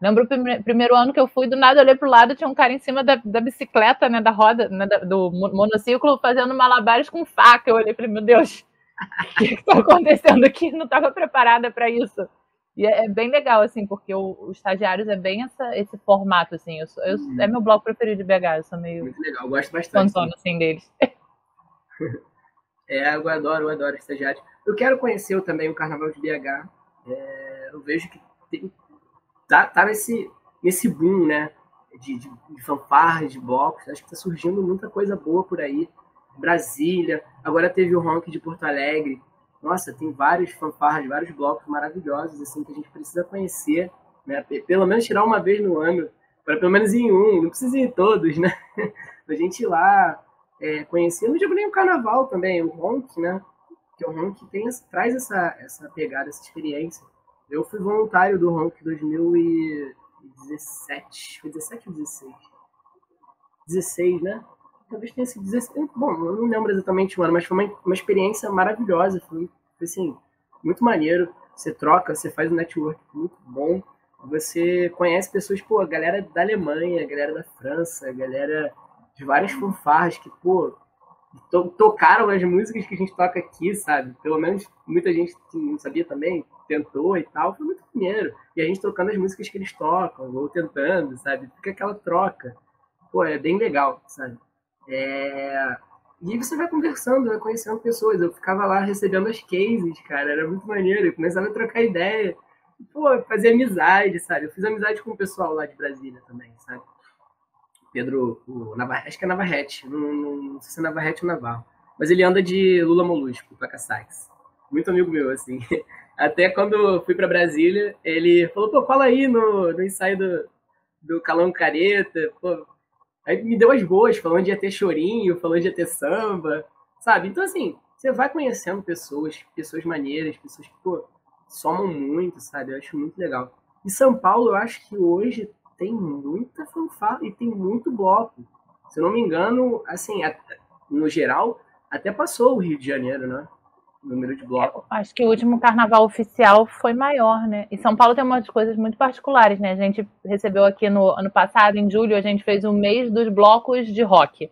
Lembro o prime primeiro ano que eu fui, do nada eu olhei pro lado, tinha um cara em cima da, da bicicleta, né, da roda, né, do monociclo, fazendo malabares com faca. Eu olhei e falei, meu Deus, o que está acontecendo aqui? Não estava preparada para isso. E é, é, bem legal, assim, porque o, o Estagiários é bem essa, esse formato, assim. Eu, eu hum. É meu bloco preferido de BH, eu sou meio. Muito legal, eu gosto bastante. Fantona, assim, deles. É, eu adoro, eu adoro estagiário. Eu quero conhecer também o Carnaval de BH. É, eu vejo que tem, tá, tá nesse, nesse boom, né? De, de, de fanfarras, de blocos. Acho que tá surgindo muita coisa boa por aí. Brasília, agora teve o Ronk de Porto Alegre. Nossa, tem vários fanfarras, vários blocos maravilhosos, assim, que a gente precisa conhecer, né? Pelo menos tirar uma vez no ano, para pelo menos ir em um, não precisa ir em todos, né? a gente ir lá, é, conhecer. Não digo nem o carnaval também, o Ronk, né? Que o Ronk tem, traz essa, essa pegada, essa experiência. Eu fui voluntário do Ronk 2017. Foi 17 ou 16? 16, né? Talvez tenha sido 16. Bom, eu não lembro exatamente o ano, mas foi uma, uma experiência maravilhosa. Foi, foi assim, muito maneiro. Você troca, você faz um network muito bom. Você conhece pessoas, pô, a galera da Alemanha, a galera da França, a galera de várias fanfarras que, pô, to tocaram as músicas que a gente toca aqui, sabe? Pelo menos muita gente que não sabia também, tentou e tal, foi muito maneiro. E a gente tocando as músicas que eles tocam, ou tentando, sabe? Fica aquela troca. Pô, é bem legal, sabe? É... E você vai conversando, vai conhecendo pessoas. Eu ficava lá recebendo as cases, cara, era muito maneiro. Eu começava a trocar ideia. Pô, fazer amizade, sabe? Eu fiz amizade com o pessoal lá de Brasília também, sabe? Pedro, o Navarrete, acho que é Navarrete, não, não, não, sei se é Navarrete ou Navarro, mas ele anda de Lula Molusco, placa Sykes. Muito amigo meu, assim. Até quando fui para Brasília, ele falou, pô, cola aí no, no ensaio do, do Calão Careta, pô. Aí me deu as boas, falando de ia ter chorinho, falando de ia ter samba, sabe? Então, assim, você vai conhecendo pessoas, pessoas maneiras, pessoas que, pô, somam muito, sabe? Eu acho muito legal. E São Paulo, eu acho que hoje tem muita fanfarra e tem muito bloco. Se eu não me engano, assim, no geral, até passou o Rio de Janeiro, né? Número de blocos. Acho que o último carnaval oficial foi maior, né? E São Paulo tem umas coisas muito particulares, né? A gente recebeu aqui no ano passado, em julho, a gente fez o mês dos blocos de rock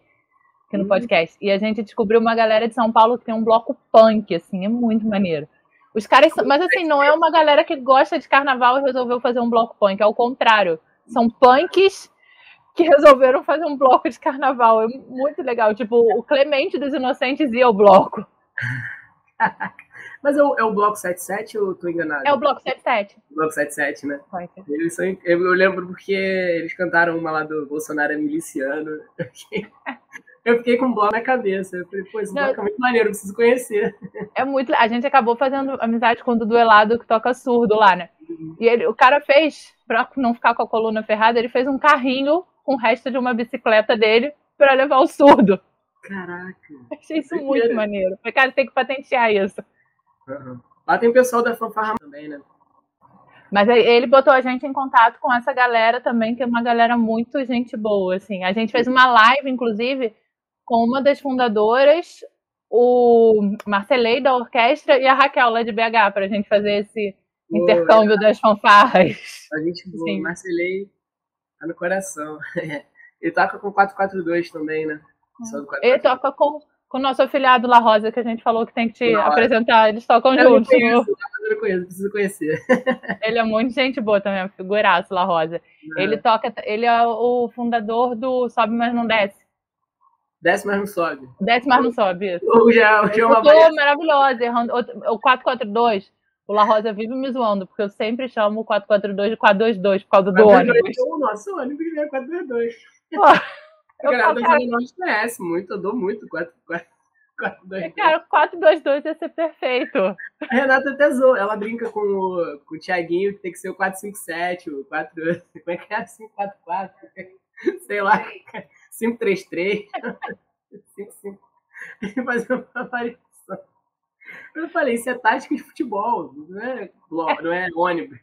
aqui no hum. podcast. E a gente descobriu uma galera de São Paulo que tem um bloco punk, assim, é muito maneiro. Os caras, mas assim, não é uma galera que gosta de carnaval e resolveu fazer um bloco punk, é o contrário são punks que resolveram fazer um bloco de carnaval. É muito legal. Tipo, o Clemente dos Inocentes ia ao bloco. Mas é o, é o Bloco 77 ou tô enganado? É o Bloco 77. O Bloco 77, né? Eles são, eu, eu, lembro porque eles cantaram uma lá do Bolsonaro é miliciano. Eu fiquei com o bloco na cabeça. Eu falei, pô, esse bloco é muito maneiro, eu preciso conhecer. É muito. A gente acabou fazendo amizade com o Dudu Elado, que toca surdo lá, né? E ele, o cara fez, pra não ficar com a coluna ferrada, ele fez um carrinho com o resto de uma bicicleta dele para levar o surdo. Caraca. Achei isso muito maneiro. Falei, cara, tem que patentear isso. Uhum. Lá tem o pessoal da fanfarra também, né? Mas ele botou a gente em contato com essa galera também, que é uma galera muito gente boa, assim. A gente fez uma live, inclusive, com uma das fundadoras, o Marcelei da orquestra e a Raquel lá de BH, para a gente fazer esse Boa, intercâmbio é. das fanfarras. A gente boa, Sim. Marcelei tá no coração. Ele toca com 442 também, né? Ele toca com, com o nosso afiliado La Rosa, que a gente falou que tem que te apresentar. Eles tocam eu juntos. Conheço, eu não conheço, preciso conhecer. Ele é muito gente boa também, é figuraço, La Rosa. Ele toca, ele é o fundador do Sobe Mas Não Desce. Desce, mas não sobe. Desce, mas não sobe. Isso. Ou já, já é uma maravilhosa. O 442. O La Rosa vive me zoando, porque eu sempre chamo o 442 de 422 por causa do ônibus. O nosso ônibus é 422. A galera da Zona Norte conhece muito, eu dou muito 422. Cara, 422 ia ser perfeito. A Renata até zoou, ela brinca com o, com o Thiaguinho que tem que ser o 457, o 4. Como é que é? 544? Sei lá. 533. 55. Fazer uma aparição. Eu falei, isso é tática de futebol, não é, não é ônibus.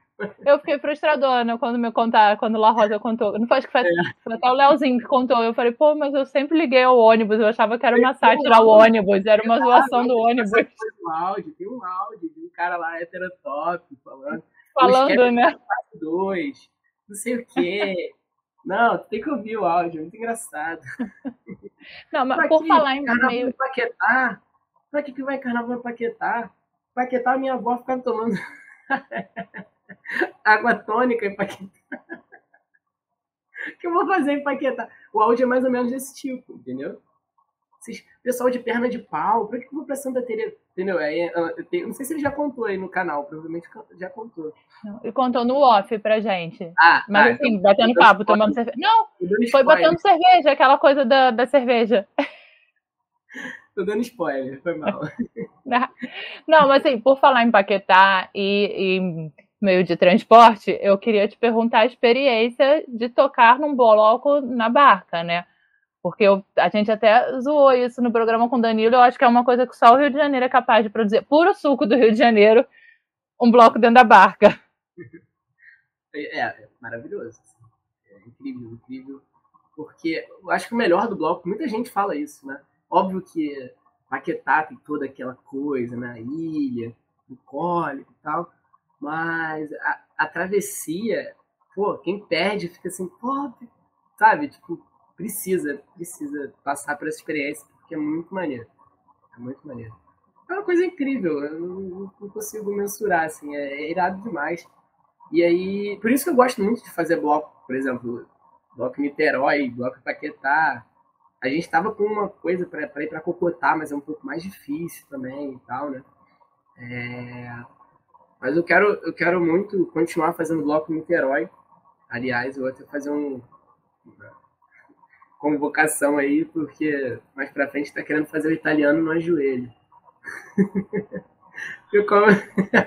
Eu fiquei frustradona quando me contaram, quando La Rosa contou. Não foi, acho que foi, é. foi até o Leozinho que contou. Eu falei, pô, mas eu sempre liguei ao ônibus, eu achava que era uma sátira ao ônibus, era uma zoação do ônibus. Tem um áudio, tem um áudio de um cara lá heterotop falando. Falando, né? Dois, não sei o quê. Não, tem que ouvir o áudio, muito engraçado. Não, mas por que, falar em meio. Paquetá? Pra que, que vai carnaval em Paquetá? Paquetá, minha avó ficava tomando água tônica em Paquetá. O que eu vou fazer em Paquetá? O áudio é mais ou menos desse tipo, entendeu? Esses pessoal de perna de pau, por que eu vou pra Santa Teresa? Entendeu? Aí, ah, tenho- não sei se ele já contou aí no canal, provavelmente já contou. E contou no off pra gente. Ah, Mas ah, assim, então, batendo papo, pode- tomando cerveja. Não, foi spoiler, batendo cerveja, aquela coisa da, da cerveja. Tô dando spoiler, foi mal. Não, mas assim, por falar em Paquetá e, e meio de transporte, eu queria te perguntar a experiência de tocar num bloco na barca, né? Porque eu- a gente até zoou isso no programa com o Danilo, eu acho que é uma coisa que só o Rio de Janeiro é capaz de produzir. Puro suco do Rio de Janeiro, um bloco dentro da barca. É, é maravilhoso. assim. É incrível, incrível. Porque eu acho que o melhor do bloco, muita gente fala isso, né? Óbvio que Paquetá tem toda aquela coisa na ilha, bucólico e tal, mas a, a travessia, pô, quem perde fica assim, pô, sabe? Tipo, precisa, precisa passar por essa experiência, porque é muito maneiro. É muito maneiro. É uma coisa incrível, eu não, não consigo mensurar, assim, é, é irado demais. E aí, por isso que eu gosto muito de fazer bloco, por exemplo, bloco Niterói, bloco Paquetá. A gente tava com uma coisa para ir para Cocotá, mas é um pouco mais difícil também e tal, né? É, Mas eu quero, eu quero muito continuar fazendo bloco em Niterói. Aliás, eu vou até fazer um uma convocação aí, porque mais pra frente tá querendo fazer o italiano no ajoelho. Como-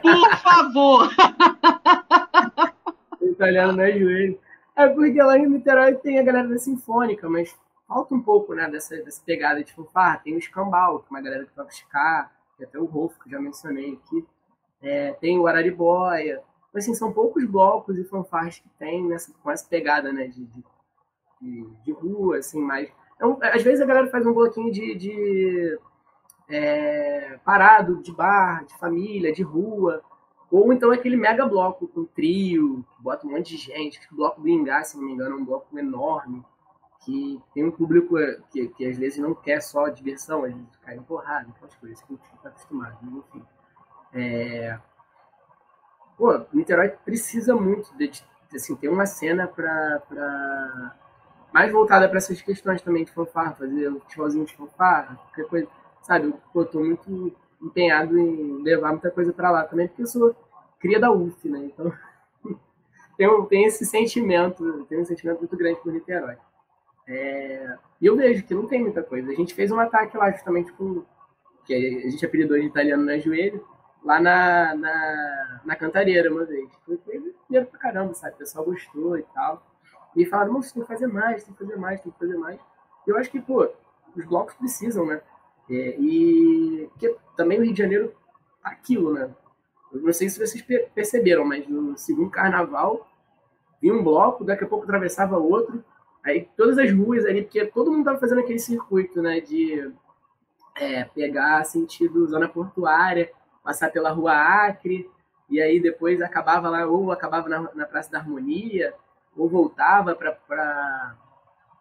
Por favor! o italiano no ajoelho. É porque lá em Niterói tem a galera da Sinfônica, mas falta um pouco, né, dessa, dessa pegada de fanfarra. Tem o Escambau, que é uma galera que toca ska, tem até o Rolfo, que eu já mencionei aqui. É, tem o Araribóia. Mas, assim, são poucos blocos e fanfarras que tem nessa, com essa pegada, né, de, de, de, rua, assim, mais... Então, às vezes a galera faz um bloquinho de, de é, parado, de bar, de família, de rua, ou então aquele mega bloco com trio, que bota um monte de gente. Que o bloco do Ingá, se não me engano, é um bloco enorme, que tem um público que, que às vezes não quer só diversão, às vezes cai em porrada, aquelas coisas que a gente está acostumado, mas enfim. É... Pô, Niterói precisa muito de, assim, ter uma cena pra, pra... mais voltada para essas questões também de fanfarra, fazer um festivalzinho de fanfarra, qualquer coisa, sabe? Eu tô muito empenhado em levar muita coisa para lá também, porque eu sou cria da UF, né? Então tem, tem esse sentimento, tem um sentimento muito grande por Niterói. É, e eu vejo que não tem muita coisa. A gente fez um ataque lá justamente com. que a gente apelidou de italiano na joelho, lá na, na, na cantareira uma vez. Foi, foi maneiro pra caramba, sabe? O pessoal gostou e tal. E falaram, você tem que fazer mais, tem que fazer mais, tem que fazer mais. Eu acho que, pô, os blocos precisam, né? É, e porque também o Rio de Janeiro tá aquilo, né? Eu não sei se vocês per- perceberam, mas no segundo carnaval vinha um bloco, daqui a pouco atravessava outro, aí todas as ruas ali, porque todo mundo tava fazendo aquele circuito, né? De é, pegar sentido zona portuária, passar pela rua Acre, e aí depois acabava lá, ou acabava na, na Praça da Harmonia, ou voltava para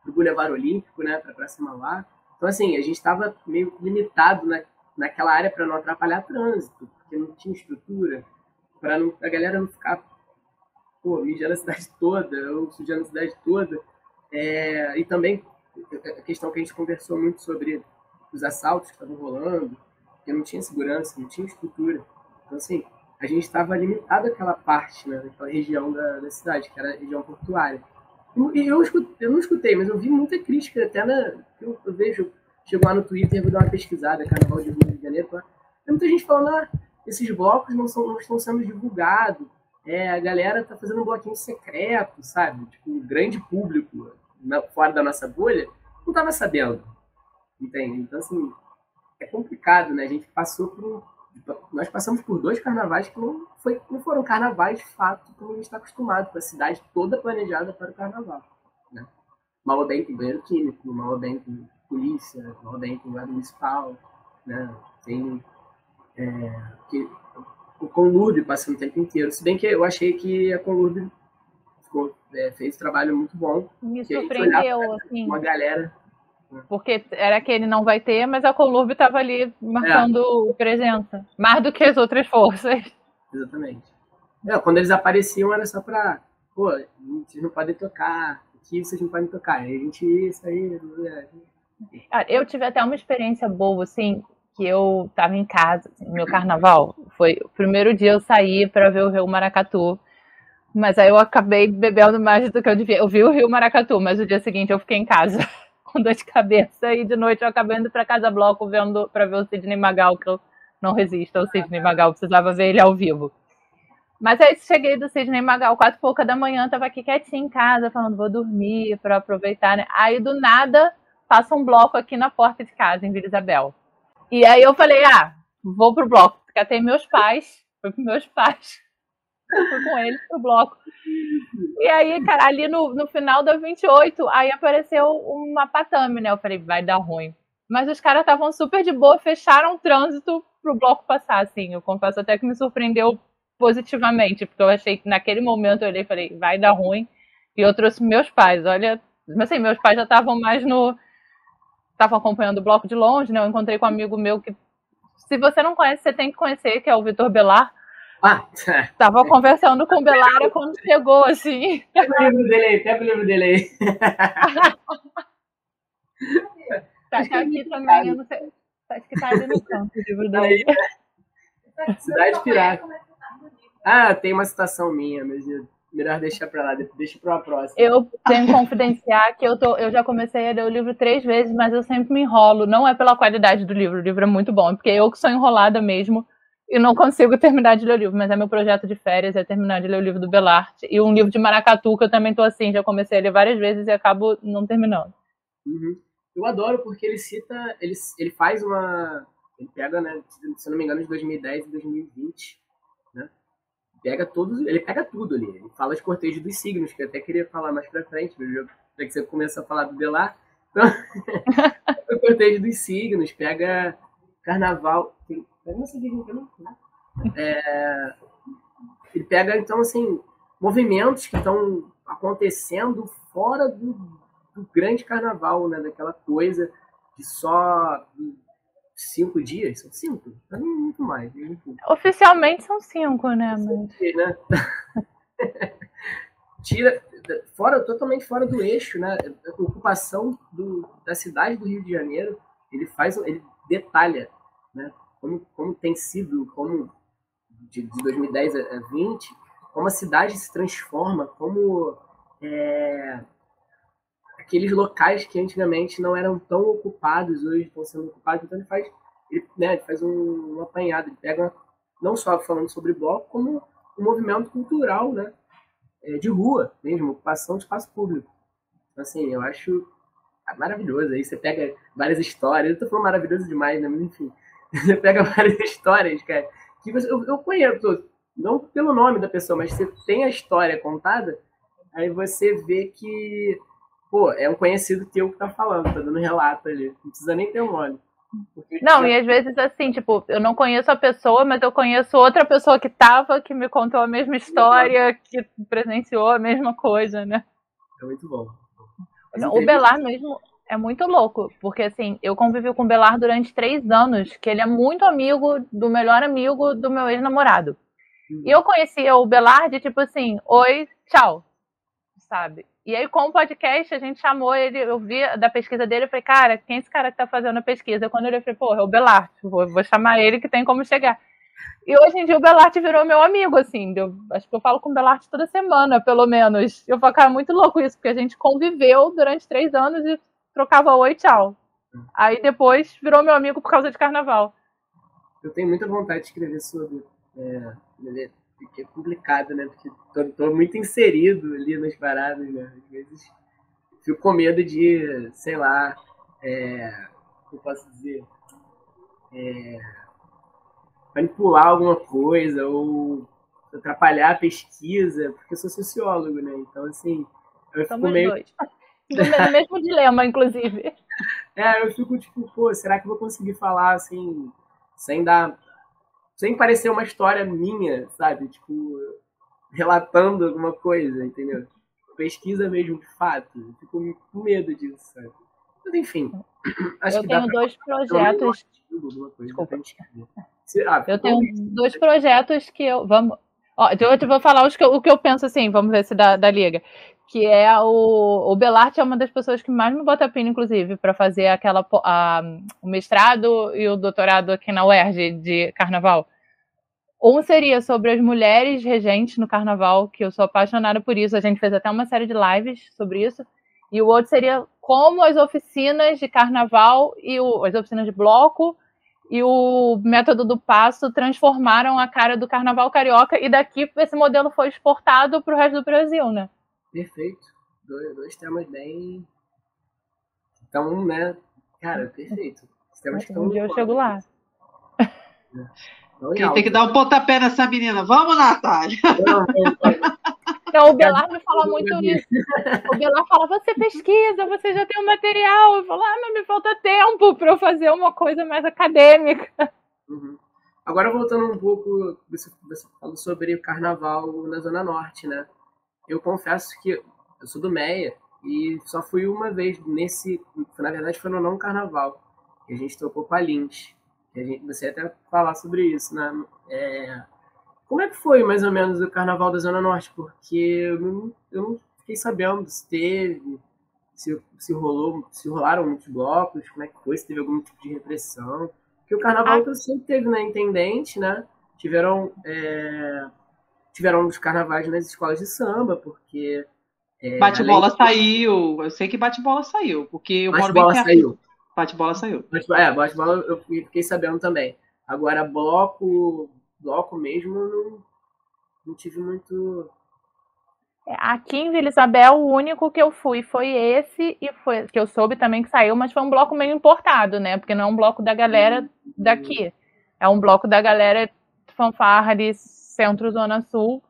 o Boulevard Olímpico, né? Para Praça Mauá. Então, assim, a gente estava meio limitado na, naquela área para não atrapalhar trânsito, porque não tinha estrutura, para a galera não ficar pô, mijando a cidade toda, ou sujando a cidade toda. É, e também a questão que a gente conversou muito sobre os assaltos que estavam rolando, porque não tinha segurança, não tinha estrutura. Então, assim, a gente estava limitado àquela parte, né, daquela região da, da cidade, que era a região portuária. E eu, escutei, eu não escutei, mas eu vi muita crítica, até na. Eu, eu vejo, chegou lá no Twitter, vou dar uma pesquisada, Carnaval de Rio de Janeiro, tem muita gente falando, ah, esses blocos não, são, não estão sendo divulgados, é, a galera tá fazendo um bloquinho secreto, sabe? Tipo, um grande público na, fora da nossa bolha não tava sabendo, entende? Então, assim, é complicado, né? A gente passou por nós passamos por dois carnavais que não, foi, não foram carnavais de fato como a gente está acostumado, com a cidade toda planejada para o carnaval. Né? Malobem tem banheiro químico, Malobem tem polícia, Malobem tem guarda municipal, né? tem é, que, o Conlurbe passando o tempo inteiro. Se bem que eu achei que a ficou, é, fez um trabalho muito bom. Me surpreendeu, assim. Uma galera Porque era que ele não vai ter, mas a Colurbe estava ali marcando presença. Mais do que as outras forças. Exatamente. É, quando eles apareciam era só pra. Pô, vocês não podem tocar. Aqui vocês não podem tocar. Aí a gente isso aí. Ah, Eu tive até uma experiência boa, assim, que eu tava em casa, assim, meu carnaval. Foi o primeiro dia eu saí para ver o Rio Maracatu. Mas aí eu acabei bebendo mais do que eu devia. Eu vi o Rio Maracatu, mas o dia seguinte eu fiquei em casa com dor de cabeça e de noite eu acabei indo para Casa Bloco vendo para ver o Sidney Magal, que eu não resisto ao Sidney Magal, precisava ver ele ao vivo. Mas aí cheguei do Sidney Magal, quatro e pouca da manhã, tava aqui quietinha em casa, falando, vou dormir para aproveitar, né? Aí do nada passa um bloco aqui na porta de casa, em Vila Isabel. E aí eu falei, ah, vou pro bloco. Catei meus pais, fui pros meus pais. Fui com eles pro bloco. E aí, cara, ali no, no final da 28, aí apareceu uma patame, né? Eu falei, vai dar ruim. Mas os caras estavam super de boa, fecharam o trânsito pro bloco passar, assim. Eu confesso até que me surpreendeu positivamente, porque eu achei que naquele momento eu olhei e falei, vai dar ruim. E eu trouxe meus pais, olha. Mas assim, meus pais já estavam mais no. Estavam acompanhando o bloco de longe, né? Eu encontrei com um amigo meu que. Se você não conhece, você tem que conhecer, que é o Vitor Belar. Ah, Tava conversando com o Belara quando chegou, assim. pega o livro dele aí, pega o livro dele aí. Tá, tá aqui também, eu não sei. Acho que tá ali no canto o livro Aí, dele. Cidade Pirata. Ah, tem uma citação minha, mas eu- melhor deixar pra lá, deixa pra uma próxima. Eu tenho que confidenciar que eu, tô, eu já comecei a ler o livro três vezes, mas eu sempre me enrolo. Não é pela qualidade do livro, o livro é muito bom, é porque eu que sou enrolada mesmo e não consigo terminar de ler o livro. Mas é meu projeto de férias, é terminar de ler o livro do Belart. E um livro de Maracatu, que eu também tô assim, já comecei a ler várias vezes e acabo não terminando. Uhum. Eu adoro porque ele cita, ele, ele faz uma, ele pega, né, se eu não me engano, de 2010 e 2020, né? Pega todos, ele pega tudo ali. Ele fala de cortejo dos signos, que eu até queria falar mais pra frente, já que você começou a falar do Belar, então, o cortejo dos signos, pega carnaval, tem, né? É, ele pega, então, assim, movimentos que estão acontecendo fora do, do grande carnaval, né? Daquela coisa de só cinco dias, são cinco, não muito mais, enfim. Oficialmente são cinco, né? Mas... né? Tira fora totalmente fora do eixo, né? A ocupação do, da cidade do Rio de Janeiro, ele faz, ele detalha, né? Como, como tem sido, como de, de 2010 a, a 20, como a cidade se transforma, como é, aqueles locais que antigamente não eram tão ocupados hoje estão sendo ocupados. Então ele faz, ele, né, ele faz um, um apanhado, ele pega não só falando sobre bloco, como um movimento cultural, né? É, de rua mesmo, ocupação de espaço público. Então, assim, eu acho maravilhoso. Aí você pega várias histórias, eu tô falando maravilhoso demais, né? Mas enfim, você pega várias histórias, cara, que você, eu, eu conheço, não pelo nome da pessoa, mas você tem a história contada, aí você vê que, pô, é um conhecido teu que tá falando, tá dando relato ali. Não precisa nem ter um nome. Não, já- e às vezes assim, tipo, eu não conheço a pessoa, mas eu conheço outra pessoa que tava, que me contou a mesma história, que presenciou a mesma coisa, né? É muito bom. As O Belar mesmo é muito louco, porque assim, eu convivi com o Belar durante três anos, que ele é muito amigo do melhor amigo do meu ex-namorado. E eu conhecia o Belar de tipo assim, oi, tchau, sabe? E aí, com o podcast, a gente chamou ele, eu vi da pesquisa dele, eu falei, cara, quem é esse cara que tá fazendo a pesquisa? Quando eu eu falei, pô, é o Belart, vou, vou chamar ele que tem como chegar. E hoje em dia o Belart virou meu amigo, assim, eu, acho que eu falo com o Belart toda semana, pelo menos. Eu falo, cara, muito louco isso, porque a gente conviveu durante três anos e trocava oi, tchau. Aí depois virou meu amigo por causa de carnaval. Eu tenho muita vontade de escrever sobre. É, é- complicado, né? Porque tô, tô muito inserido ali nas paradas, né? Às vezes fico com medo de, sei lá, é, como posso dizer, é, manipular alguma coisa ou atrapalhar a pesquisa, porque eu sou sociólogo, né? Então, assim, eu fico Somos meio dois. Do mesmo dilema, inclusive. É, eu fico tipo, pô, será que eu vou conseguir falar assim, sem dar. sem parecer uma história minha, sabe? Tipo, relatando alguma coisa, entendeu? Pesquisa mesmo de fato. Fico com medo disso, sabe? Mas enfim. Acho Eu que tenho pra dois fazer um projetos Desculpa. pra ah, Eu tenho dois projetos que eu. Vamos. Ó, então eu vou falar que eu- o que eu penso assim, vamos ver se dá, dá liga. Que é o, o Belarte é uma das pessoas que mais me bota pino, inclusive, para fazer aquela a- o mestrado e o doutorado aqui na UERJ de carnaval. Um seria sobre as mulheres regentes no carnaval, que eu sou apaixonada por isso. A gente fez até uma série de lives sobre isso. E o outro seria como as oficinas de carnaval e o- as oficinas de bloco e o método do passo transformaram a cara do carnaval carioca e daqui esse modelo foi exportado para o resto do Brasil, né? Perfeito. Dois, dois temas bem. Então, né? Cara, perfeito. Os temas que Um estão dia eu chego lá. Quem tem que dar um pontapé nessa menina? Vamos, Natália! Não, não, não. Então o Belar me fala muito isso. O Belar fala: você pesquisa, você já tem o material. Eu falo: ah, mas me falta tempo para eu fazer uma coisa mais acadêmica. Uhum. Agora voltando um pouco, você, você falou sobre o carnaval na Zona Norte, né? Eu confesso que eu sou do Meia e só fui uma vez nesse. Na verdade, foi no não carnaval. Que a gente tocou com a Lins. Que a gente, você até falar sobre isso, né? É, como é que foi mais ou menos o carnaval da Zona Norte? Porque eu não, eu não fiquei sabendo se teve, se, se rolou, se rolaram muitos blocos, como é que foi, se teve algum tipo de repressão. Porque o carnaval que eu sempre teve na Intendente, né? Tiveram, é, tiveram os carnavais nas escolas de samba, porque. É, Bate-bola além- saiu. Eu sei que bate-bola saiu, porque eu moro bem Bate-bola perto. saiu. Bate-bola saiu. Bate- É, bate-bola eu fiquei sabendo também. Agora, bloco, bloco mesmo, eu não, não tive muito. Aqui em Vila Isabel, o único que eu fui foi esse, e foi que eu soube também que saiu, mas foi um bloco meio importado, né? Porque não é um bloco da galera daqui. É um bloco da galera fanfarra de centro-zona sul,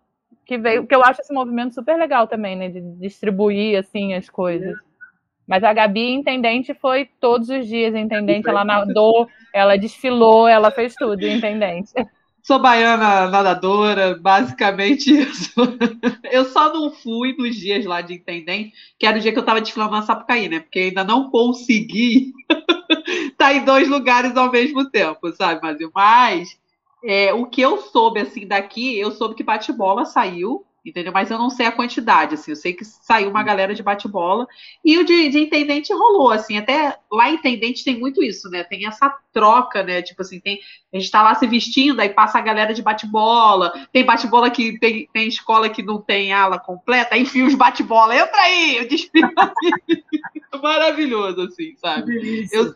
que veio, que eu acho esse movimento super legal também, né? De distribuir, assim, as coisas. Mas a Gabi, intendente, foi todos os dias intendente. Ela nadou, ela desfilou, ela fez tudo, intendente. Sou baiana nadadora, basicamente isso. Eu só não fui nos dias lá de intendente, que era o dia que eu estava desfilando na Sapucaí, né? Porque ainda não consegui estar em dois lugares ao mesmo tempo, sabe, mas Mas é, o que eu soube assim daqui, eu soube que bate-bola saiu, entendeu? Mas eu não sei a quantidade, assim. Eu sei que saiu uma galera de bate-bola e o de, de intendente rolou, assim. Até lá em intendente tem muito isso, né? Tem essa troca, né? Tipo assim, tem a gente tá lá se vestindo, aí passa a galera de bate-bola. Tem bate-bola que tem, tem escola que não tem ala completa, aí enfia os bate-bola. Entra aí, eu aqui. Maravilhoso, assim, sabe? Eu,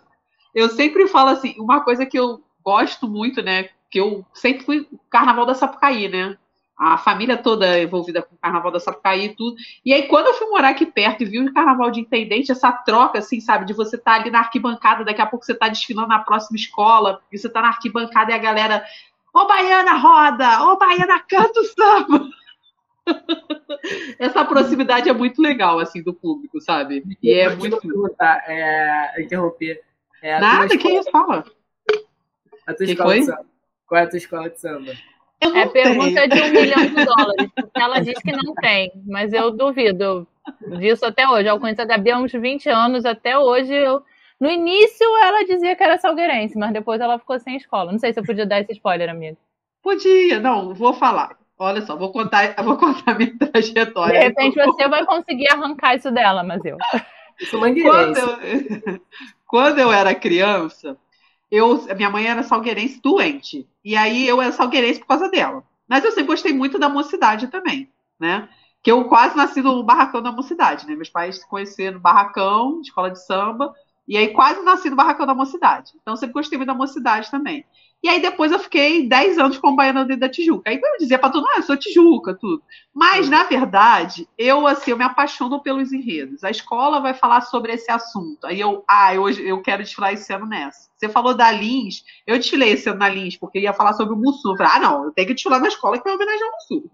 eu sempre falo assim, uma coisa que eu gosto muito, né? Que eu sempre fui carnaval da Sapucaí, né? A família toda envolvida com o carnaval da Sapucaí e tudo. E aí, quando eu fui morar aqui perto e vi o carnaval de intendente, essa troca, assim, sabe, de você estar ali na arquibancada, daqui a pouco você tá desfilando na próxima escola, e você tá na arquibancada e a galera, ô Baiana roda, ô Baiana canta o samba. essa proximidade é muito legal, assim, do público, sabe? E é Deixa eu muito. perguntar, é, interromper. É, Nada, que escola- isso, fala. A tua Que escola foi? de samba. Qual é a tua escola de samba? Eu É pergunta tenho. de um milhão de dólares, ela diz que não tem, mas eu duvido disso até hoje. Eu conheço a Gabi há uns 20 anos, até hoje eu. No início ela dizia que era salgueirense, mas depois ela ficou sem escola. Não sei se eu podia dar esse spoiler, amigo. Podia, não, vou falar. Olha só, vou contar, vou contar minha De trajetória. repente você vai conseguir arrancar isso dela, mas eu. Eu sou Quando mangueirense. eu, quando eu era criança, eu, minha mãe era salgueirense doente. E aí eu era salgueirense por causa dela. Mas eu sempre gostei muito da mocidade também, né? Que eu quase nasci no barracão da mocidade, né? Meus pais se conheceram no barracão, escola de samba, e aí quase nasci no barracão da mocidade. Então sempre gostei muito da mocidade também. E aí depois eu fiquei 10 anos como baiana dentro da Tijuca. Aí eu dizia pra todo mundo, ah, eu sou Tijuca, tudo. Mas, na verdade, eu assim, eu me apaixono pelos enredos. A escola vai falar sobre esse assunto. Aí eu, ah, hoje eu quero desfilar esse ano nessa. Você falou da Lins, eu desfilei esse ano na Lins, porque ia falar sobre o Mussum. Eu falei, ah, não, eu tenho que desfilar na escola que vai homenagear o Mussum.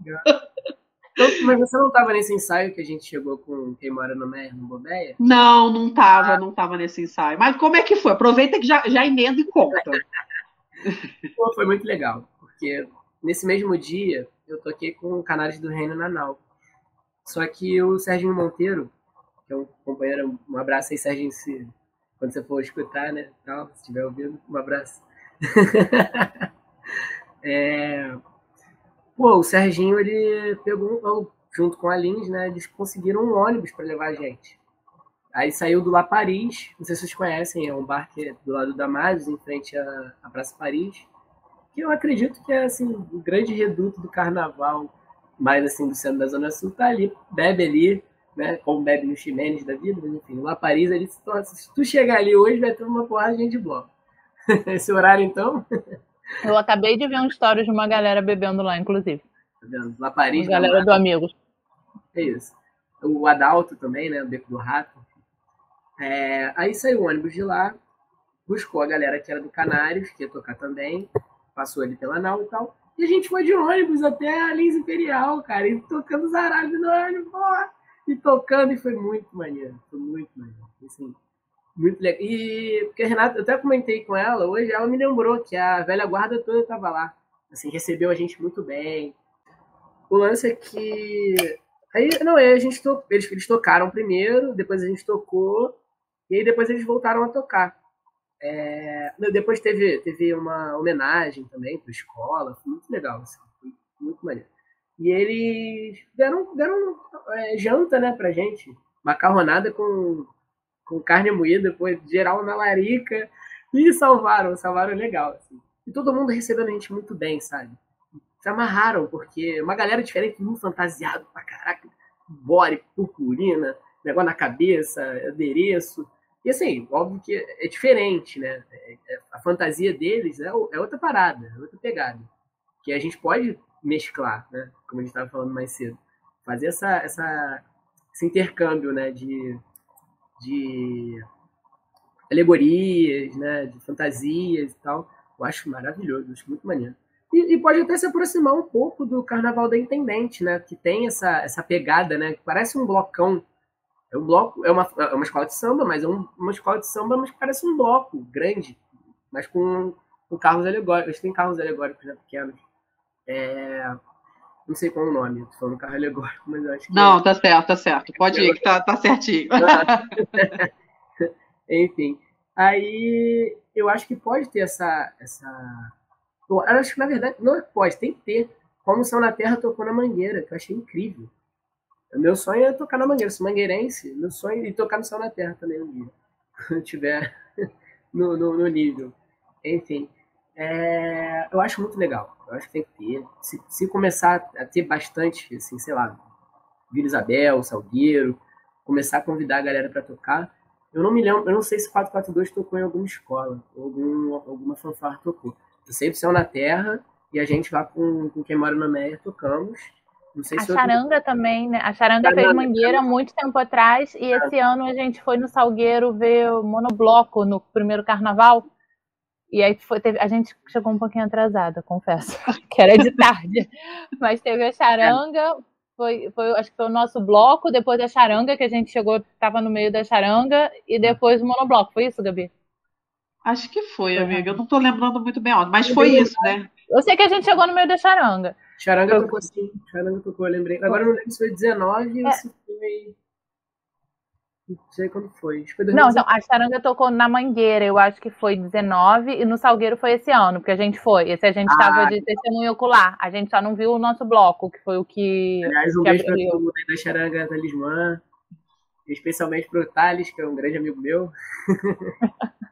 Então, mas você não estava nesse ensaio que a gente chegou com quem mora no Meia, no Bobeia? Não, não tava, não tava nesse ensaio. Mas como é que foi? Aproveita que já, já emenda e conta. Foi muito legal, porque nesse mesmo dia eu toquei com o Canários do Reino na Nau. Só que o Serginho Monteiro, que é um companheiro, um abraço aí, Serginho, se, quando você for escutar, né? Tal, se estiver ouvindo, um abraço. É, Pô, o Serginho, ele pegou, junto com a Lins, né? Eles conseguiram um ônibus para levar a gente. Aí saiu do La Paris, não sei se vocês conhecem, é um bar que é do lado da Damasos, em frente à, à Praça Paris, que eu acredito que é assim, o grande reduto do carnaval, mais assim, do centro da Zona Sul, tá ali, bebe ali, né? Como bebe no Ximenes da vida, mas enfim, o La Paris, ali, se tu, se tu chegar ali hoje, vai ter uma porrada de gente bloco. Esse horário, então, Eu acabei de ver um story de uma galera bebendo lá, inclusive. tá vendo? La Paris, Uma galera do Amigos. É isso. O Adalto também, né? O Beco do Rato. É, aí saiu o ônibus de lá, buscou a galera que era do Canários, que ia tocar também, passou ali pela nau e tal. E a gente foi de ônibus até a Lins Imperial, cara, e tocando zaralho no ônibus! E tocando, e foi muito maneiro, foi muito maneiro. Assim, muito legal. E porque a Renata, eu até comentei com ela hoje, ela me lembrou que a velha guarda toda estava lá. Assim, recebeu a gente muito bem. O lance é que Aí, não, aí a gente to... eles, eles tocaram primeiro, depois a gente tocou, e aí depois eles voltaram a tocar. É, Depois teve, teve uma homenagem também para a escola, foi muito legal, assim, foi muito maneiro. E eles deram, deram é, janta, né, pra gente, macarronada com, com carne moída, depois geral na larica, e salvaram, salvaram legal, assim. E todo mundo recebendo a gente muito bem, sabe? se amarraram, porque uma galera diferente, muito fantasiado pra caraca, bore, purpurina, negócio na cabeça, adereço. E assim, óbvio que é diferente, né? É- é- A fantasia deles é, é outra parada, é outra pegada. Que a gente pode mesclar, né? Como a gente estava falando mais cedo. Fazer essa, essa, esse intercâmbio, né? De, de alegorias, né? De fantasias e tal. Eu acho maravilhoso, acho muito maneiro. E, e pode até se aproximar um pouco do Carnaval da Intendente, né? Que tem essa, essa pegada, né? Que parece um blocão. É um bloco, é uma, é uma escola de samba, mas é um- uma escola de samba, mas parece um bloco grande, mas com, com carros alegóricos. Têm carros alegóricos, né? Pequenos. É, não sei qual é o nome, tô falando carro alegórico, mas eu acho que. Não, tá certo, tá certo. Pode ir, que tá, tá certinho. Enfim. Aí eu acho que pode ter essa. essa... Eu acho que na verdade não é que pode, tem que ter. Como o Céu na Terra tocou na Mangueira, que eu achei incrível. Meu sonho é tocar na Mangueira, sou mangueirense, meu sonho é tocar no Céu na Terra também um dia. Quando tiver no, no, no nível. Enfim. é, eu acho muito legal. Eu acho que tem que ter. Se, se começar a ter bastante, assim, sei lá, Vila Isabel, Salgueiro, começar a convidar a galera para tocar, eu não me lembro, eu não sei se 442 tocou em alguma escola, ou algum, alguma fanfarra tocou. Eu sei que Céu na Terra e a gente lá com, com quem mora na Meia tocamos. Não sei A Charanga também, né? A Charanga fez. Mangueira há muito tempo atrás e esse ano a gente foi no Salgueiro ver o Monobloco no primeiro carnaval. E aí foi, teve- a gente chegou um pouquinho atrasada, confesso, que era de tarde. Mas teve a Charanga, foi, foi, acho que foi o nosso bloco, depois da Charanga, que a gente chegou, estava no meio da Charanga, e depois o Monobloco. Foi isso, Gabi? Acho que foi, amiga. Eu não tô lembrando muito bem onde, mas foi isso, né? Eu sei que a gente chegou no meio da Charanga. Charanga Eu- tocou sim, Charanga tocou, eu lembrei. Agora eu não lembro se foi 19 ou É. se foi. Não sei quando foi. Foi Não, 2019. então, a Charanga tocou na Mangueira, eu acho que foi 19, e no Salgueiro foi esse ano, porque a gente foi. Esse a gente estava Ah. de testemunho ocular. A gente só não viu o nosso bloco, que foi o que. Aliás, um que beijo pra abriu. todo mundo aí da Charanga Talismã. Especialmente pro Thales, que é um grande amigo meu.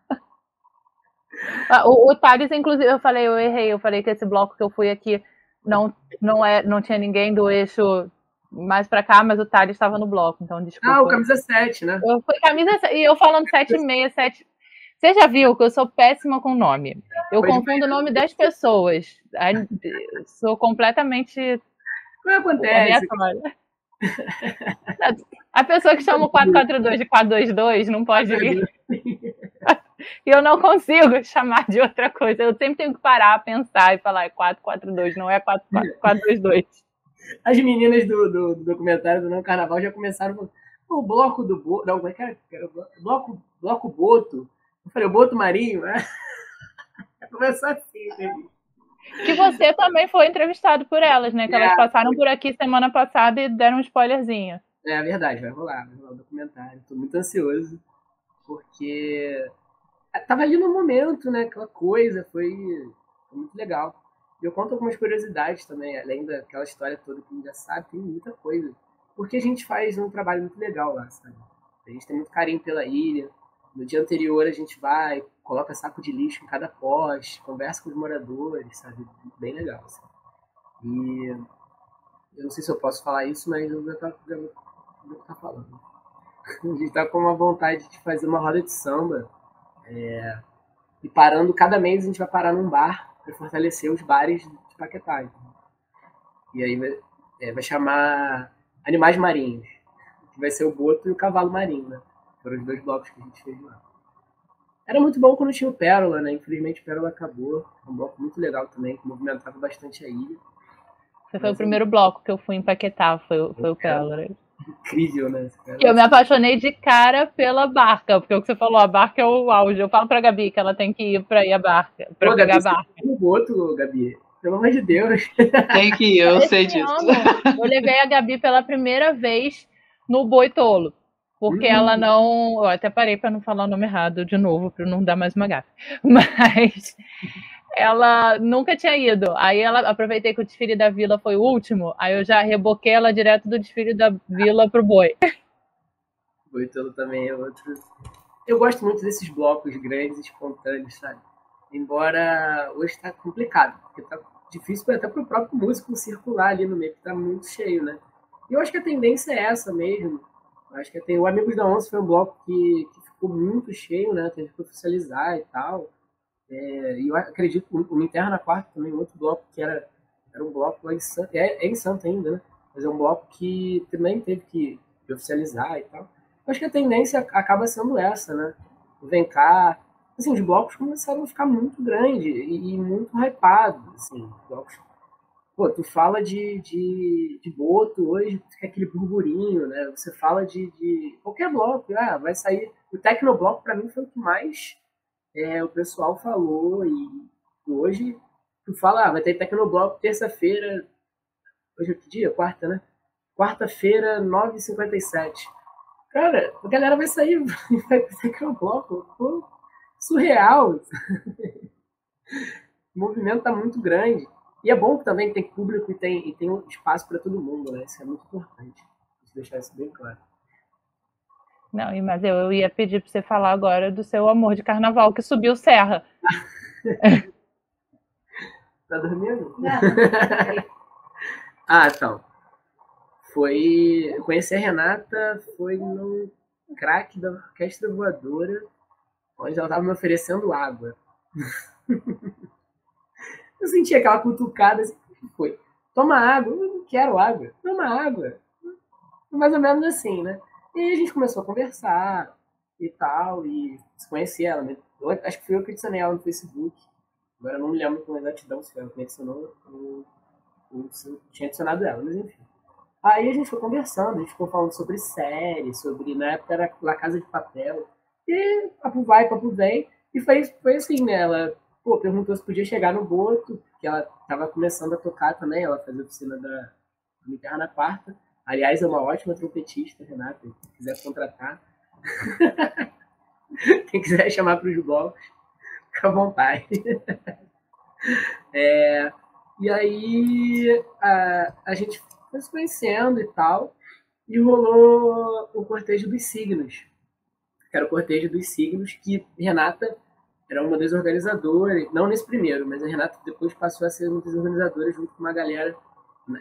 Ah, O, o Thales, inclusive, eu falei, eu errei, eu falei que esse bloco que eu fui aqui não, não, é, não tinha ninguém do eixo mais pra cá, mas o Thales estava no bloco, então desculpa. Ah, o camisa 7, né? Eu camisa e eu falando 7 e meia, 7. Você já viu que eu sou péssima com nome. Eu confundo o nome das pessoas. Sou completamente Não acontece. A pessoa que chama o 442 de 422 não pode ir. E eu não consigo chamar de outra coisa. Eu sempre tenho que parar, pensar e falar é 442, não é 422. As meninas do, do, do documentário do Não Carnaval já começaram falando, "Pô, o bloco do Boto. Não, como é que era? Bloco, bloco Boto. Eu falei, o Boto Marinho, né? Começou assim, né? Que você também foi entrevistado por elas, né? Que elas É. passaram por aqui semana passada e deram um spoilerzinho. É verdade, vai rolar, vai rolar o documentário. Tô muito ansioso, porque tava ali no momento, né? Aquela coisa, foi, foi muito legal. eu conto algumas curiosidades também, além daquela história toda que a gente já sabe, tem muita coisa. Porque a gente faz um trabalho muito legal lá, sabe? A gente tem muito carinho pela ilha. No dia anterior a gente vai, coloca saco de lixo em cada poste, conversa com os moradores, sabe? Bem legal. Assim. E eu não sei se eu posso falar isso, mas eu vou estar, estar falando. A gente está com uma vontade de fazer uma roda de samba. É, e parando, cada mês a gente vai parar num bar para fortalecer os bares de Paquetá. Então. E aí vai, é, vai chamar Animais Marinhos, que vai ser o boto e o cavalo marinho, né? Foram os dois blocos que a gente fez lá. Era muito bom quando tinha o Pérola, né? Infelizmente o Pérola acabou. É um bloco muito legal também, que movimentava bastante a ilha. Foi o primeiro bloco que eu fui em Paquetá, foi, foi o Pérola. Incrível, né? Eu me apaixonei de cara pela barca, porque o que você falou, a barca é o auge. Eu falo pra Gabi que ela tem que ir pra ir a barca, pra Pô, pegar Gabi, a barca. Um outro, Gabi. Pelo amor de Deus. Tem que ir, eu Esse sei disso. Ano, eu levei a Gabi pela primeira vez no Boitolo. Porque uhum. ela não. Eu até parei para não falar o nome errado de novo, para não dar mais uma gafe. Mas ela nunca tinha ido. Aí ela aproveitei que o desfile da vila foi o último, aí eu já reboquei ela direto do desfile da vila pro boi. Boitolo também é outro. Eu gosto muito desses blocos grandes, espontâneos, sabe? Embora hoje está complicado, porque tá difícil até para o próprio músico circular ali no meio, que tá muito cheio, né? E eu acho que a tendência é essa mesmo. Eu acho que tem o Amigos da Onça foi um bloco que, que ficou muito cheio, né? Teve que oficializar e tal. É, e eu acredito que o Interna na Quarta também, outro bloco que era, era um bloco lá em Santa, é, é em Santa ainda, né? Mas é um bloco que também teve que oficializar e tal. Eu acho que a tendência acaba sendo essa, né? Vem cá, assim, os blocos começaram a ficar muito grandes e, e muito hypados, assim, blocos Pô, tu fala de, de, de boto hoje, fica aquele burburinho, né? Você fala de, de qualquer bloco, ah, vai sair. O Tecnobloco, para mim, foi o que mais é, o pessoal falou e hoje tu fala, ah, vai ter Tecnobloco terça-feira, hoje é que dia? Quarta, né? Quarta-feira, 9h57. Cara, a galera vai sair vai ter Tecnobloco, surreal. o movimento tá muito grande. E é bom também que tem público e tem, e tem espaço para todo mundo, né? Isso é muito importante. deixar isso bem claro. Não, mas eu, eu ia pedir para você falar agora do seu amor de carnaval que subiu Serra. tá dormindo? Não. ah, então. Foi. Conhecer a Renata foi no crack da Orquestra Voadora, onde ela estava me oferecendo água. eu senti aquela cutucada assim, foi. Toma água, eu não quero água, toma água. Mais ou menos assim, né? E a gente começou a conversar e tal, e se conhecia ela. Né? Eu, acho que foi eu que adicionei ela no Facebook. Agora eu não me lembro com exatidão se foi ela que me adicionou ou, se eu tinha adicionado ela, mas enfim. Aí a gente foi conversando, a gente ficou falando sobre série, sobre, na época era La Casa de Papel. E papo vai, papo vem. E foi, foi assim, né? Ela pô, perguntou se podia chegar no Boto, que ela estava começando a tocar também, ela fazia oficina da Guitarra na Quarta. Aliás, é uma ótima trompetista, Renata, se quiser contratar. Quem quiser chamar para os blocos, fica à vontade. É, e aí a, a gente foi se conhecendo e tal, e rolou o cortejo dos signos. Que era o cortejo dos signos que Renata era uma das organizadoras, não nesse primeiro, mas a Renata depois passou a ser uma das organizadoras junto com uma galera,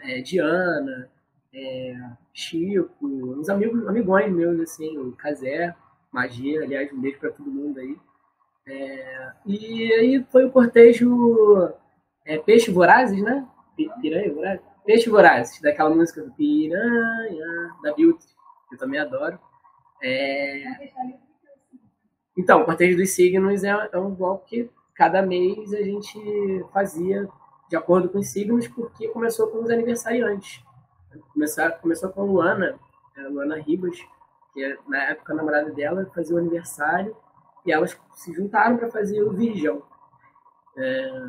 é, Diana, é, Chico, uns amigos, amigões meus, assim, o Casé, Magia, aliás, um beijo para todo mundo aí. É, e aí foi o cortejo é, Peixe Vorazes, né? Piranha Vorazes? Peixe Vorazes, daquela música do Piranha, da Beauty, que eu também adoro. É... Então, o Cortejo dos Signos é, é um bloco que cada mês a gente fazia de acordo com os signos, porque começou com os aniversariantes. Começou, começou com a Luana, a Luana Ribas, que é, na época a namorada dela fazia o aniversário, e elas se juntaram para fazer o Virgão. É,